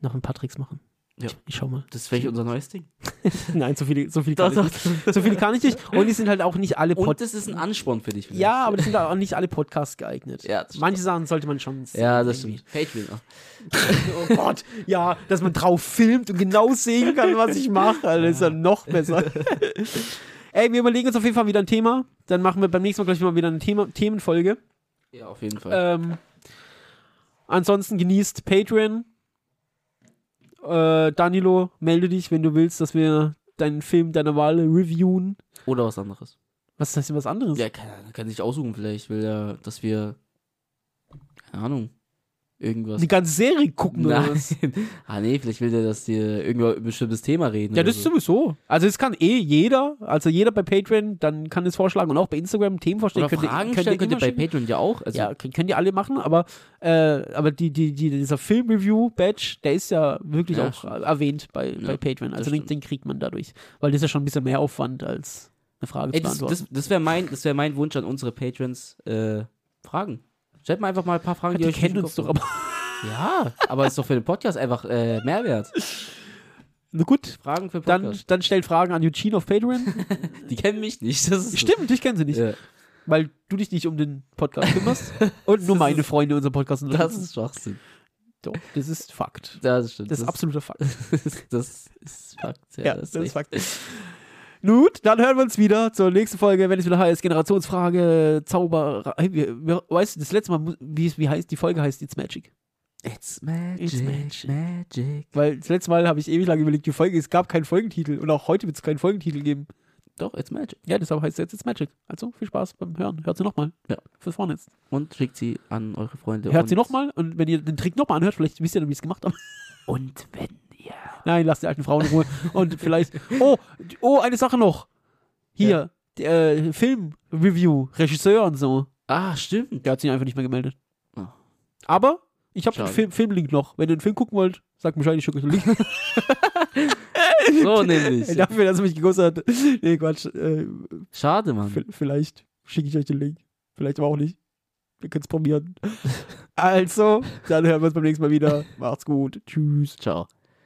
noch ein paar Tricks machen. Ja. Ich, ich schau mal. Das ist vielleicht unser neues Ding. Nein, so viele, so viele kann Doch, ich nicht. So viele kann ich nicht. Und die sind halt auch nicht alle Und Pod das ist ein Ansporn für dich. vielleicht. Ja, aber das sind auch nicht alle Podcasts geeignet. Ja, das. Manche Sachen sollte man schon sehen, Ja, das stimmt. Patreon auch. Oh Gott, ja, dass man drauf filmt und genau sehen kann, was ich mache, Alter, ist ja noch besser. Ey, wir überlegen uns auf jeden Fall wieder ein Thema. Dann machen wir beim nächsten Mal gleich mal wieder eine Thema Themenfolge. Ja, auf jeden Fall. Ähm, ansonsten genießt Patreon. Äh, Danilo, melde dich, wenn du willst, dass wir deinen Film deiner Wahl reviewen. Oder was anderes. Was heißt denn was anderes? Ja, kann, kann sich aussuchen, vielleicht will er, dass wir. Keine Ahnung. Irgendwas. Die ganze Serie gucken oder Nein. was? ah, nee, vielleicht will der, dass wir über ein bestimmtes Thema reden. Ja, oder das ist so. sowieso. Also es kann eh jeder, also jeder bei Patreon, dann kann es vorschlagen und auch bei Instagram Themenvorschläge Oder Fragen könnt ihr, stellen könnt ihr bei. Patreon ja auch. Also, ja, könnt ihr alle machen, aber, äh, aber die, die, die, dieser Film-Review-Badge, der ist ja wirklich Ja, auch stimmt. erwähnt bei, Ja, bei Patreon. das Also den, den kriegt man dadurch. Weil das ist ja schon ein bisschen mehr Aufwand als eine Frage Ey, zu das, beantworten. das, das wäre mein, das wär mein Wunsch an unsere Patrons. Äh, Fragen. Stellt mal einfach mal ein paar Fragen, die euch kennen durch uns doch aber. Ja, aber ist doch für den Podcast einfach äh, Mehrwert. Na gut, Fragen für dann, Podcast. dann stellt Fragen an Eugene auf Patreon. Die kennen mich nicht. Das Stimmt, dich kennen sie nicht. Ja, Weil du dich nicht um den Podcast kümmerst und nur Das meine Freunde unseren Podcast das unterstützen. ist Schwachsinn. Doch, das ist Fakt. Das stimmt. Das ist absoluter Fakt. das ist Fakt. Ja, Ja, das das ist Fakt. Gut, dann hören wir uns wieder zur nächsten Folge, wenn es wieder heißt Generationsfrage, Zauber. Weißt du, das letzte Mal, wie, wie heißt die Folge heißt It's Magic. It's magic, It's magic. magic. Weil das letzte Mal habe ich ewig lange überlegt, die Folge, es gab keinen Folgentitel und auch heute wird es keinen Folgentitel geben. Doch, it's magic. Ja, deshalb heißt es jetzt It's Magic. Also viel Spaß beim Hören. Hört sie nochmal. Ja. Für vorne jetzt. Und schickt sie an eure Freunde. Hört sie nochmal und wenn ihr den Trick nochmal anhört, vielleicht wisst ihr dann, wie ich es gemacht habe. Und wenn. Nein, lasst die alten Frauen in Ruhe. Und vielleicht. Oh, oh, eine Sache noch. Hier, der äh, Film-Review, Regisseur und so. Ah, stimmt. Der hat sich einfach nicht mehr gemeldet. Oh. Aber ich habe den. Film, Filmlink noch. Wenn ihr den Film gucken wollt, sagt Bescheid, ich schicke euch den Link. So nämlich. Dafür, dass er mich gekostet hat. Nee, Quatsch. Äh, Schade, Mann. vielleicht schicke ich euch den Link. Vielleicht aber auch nicht. Wir können es probieren. also, dann hören wir uns beim nächsten Mal wieder. Macht's gut. Tschüss. Ciao.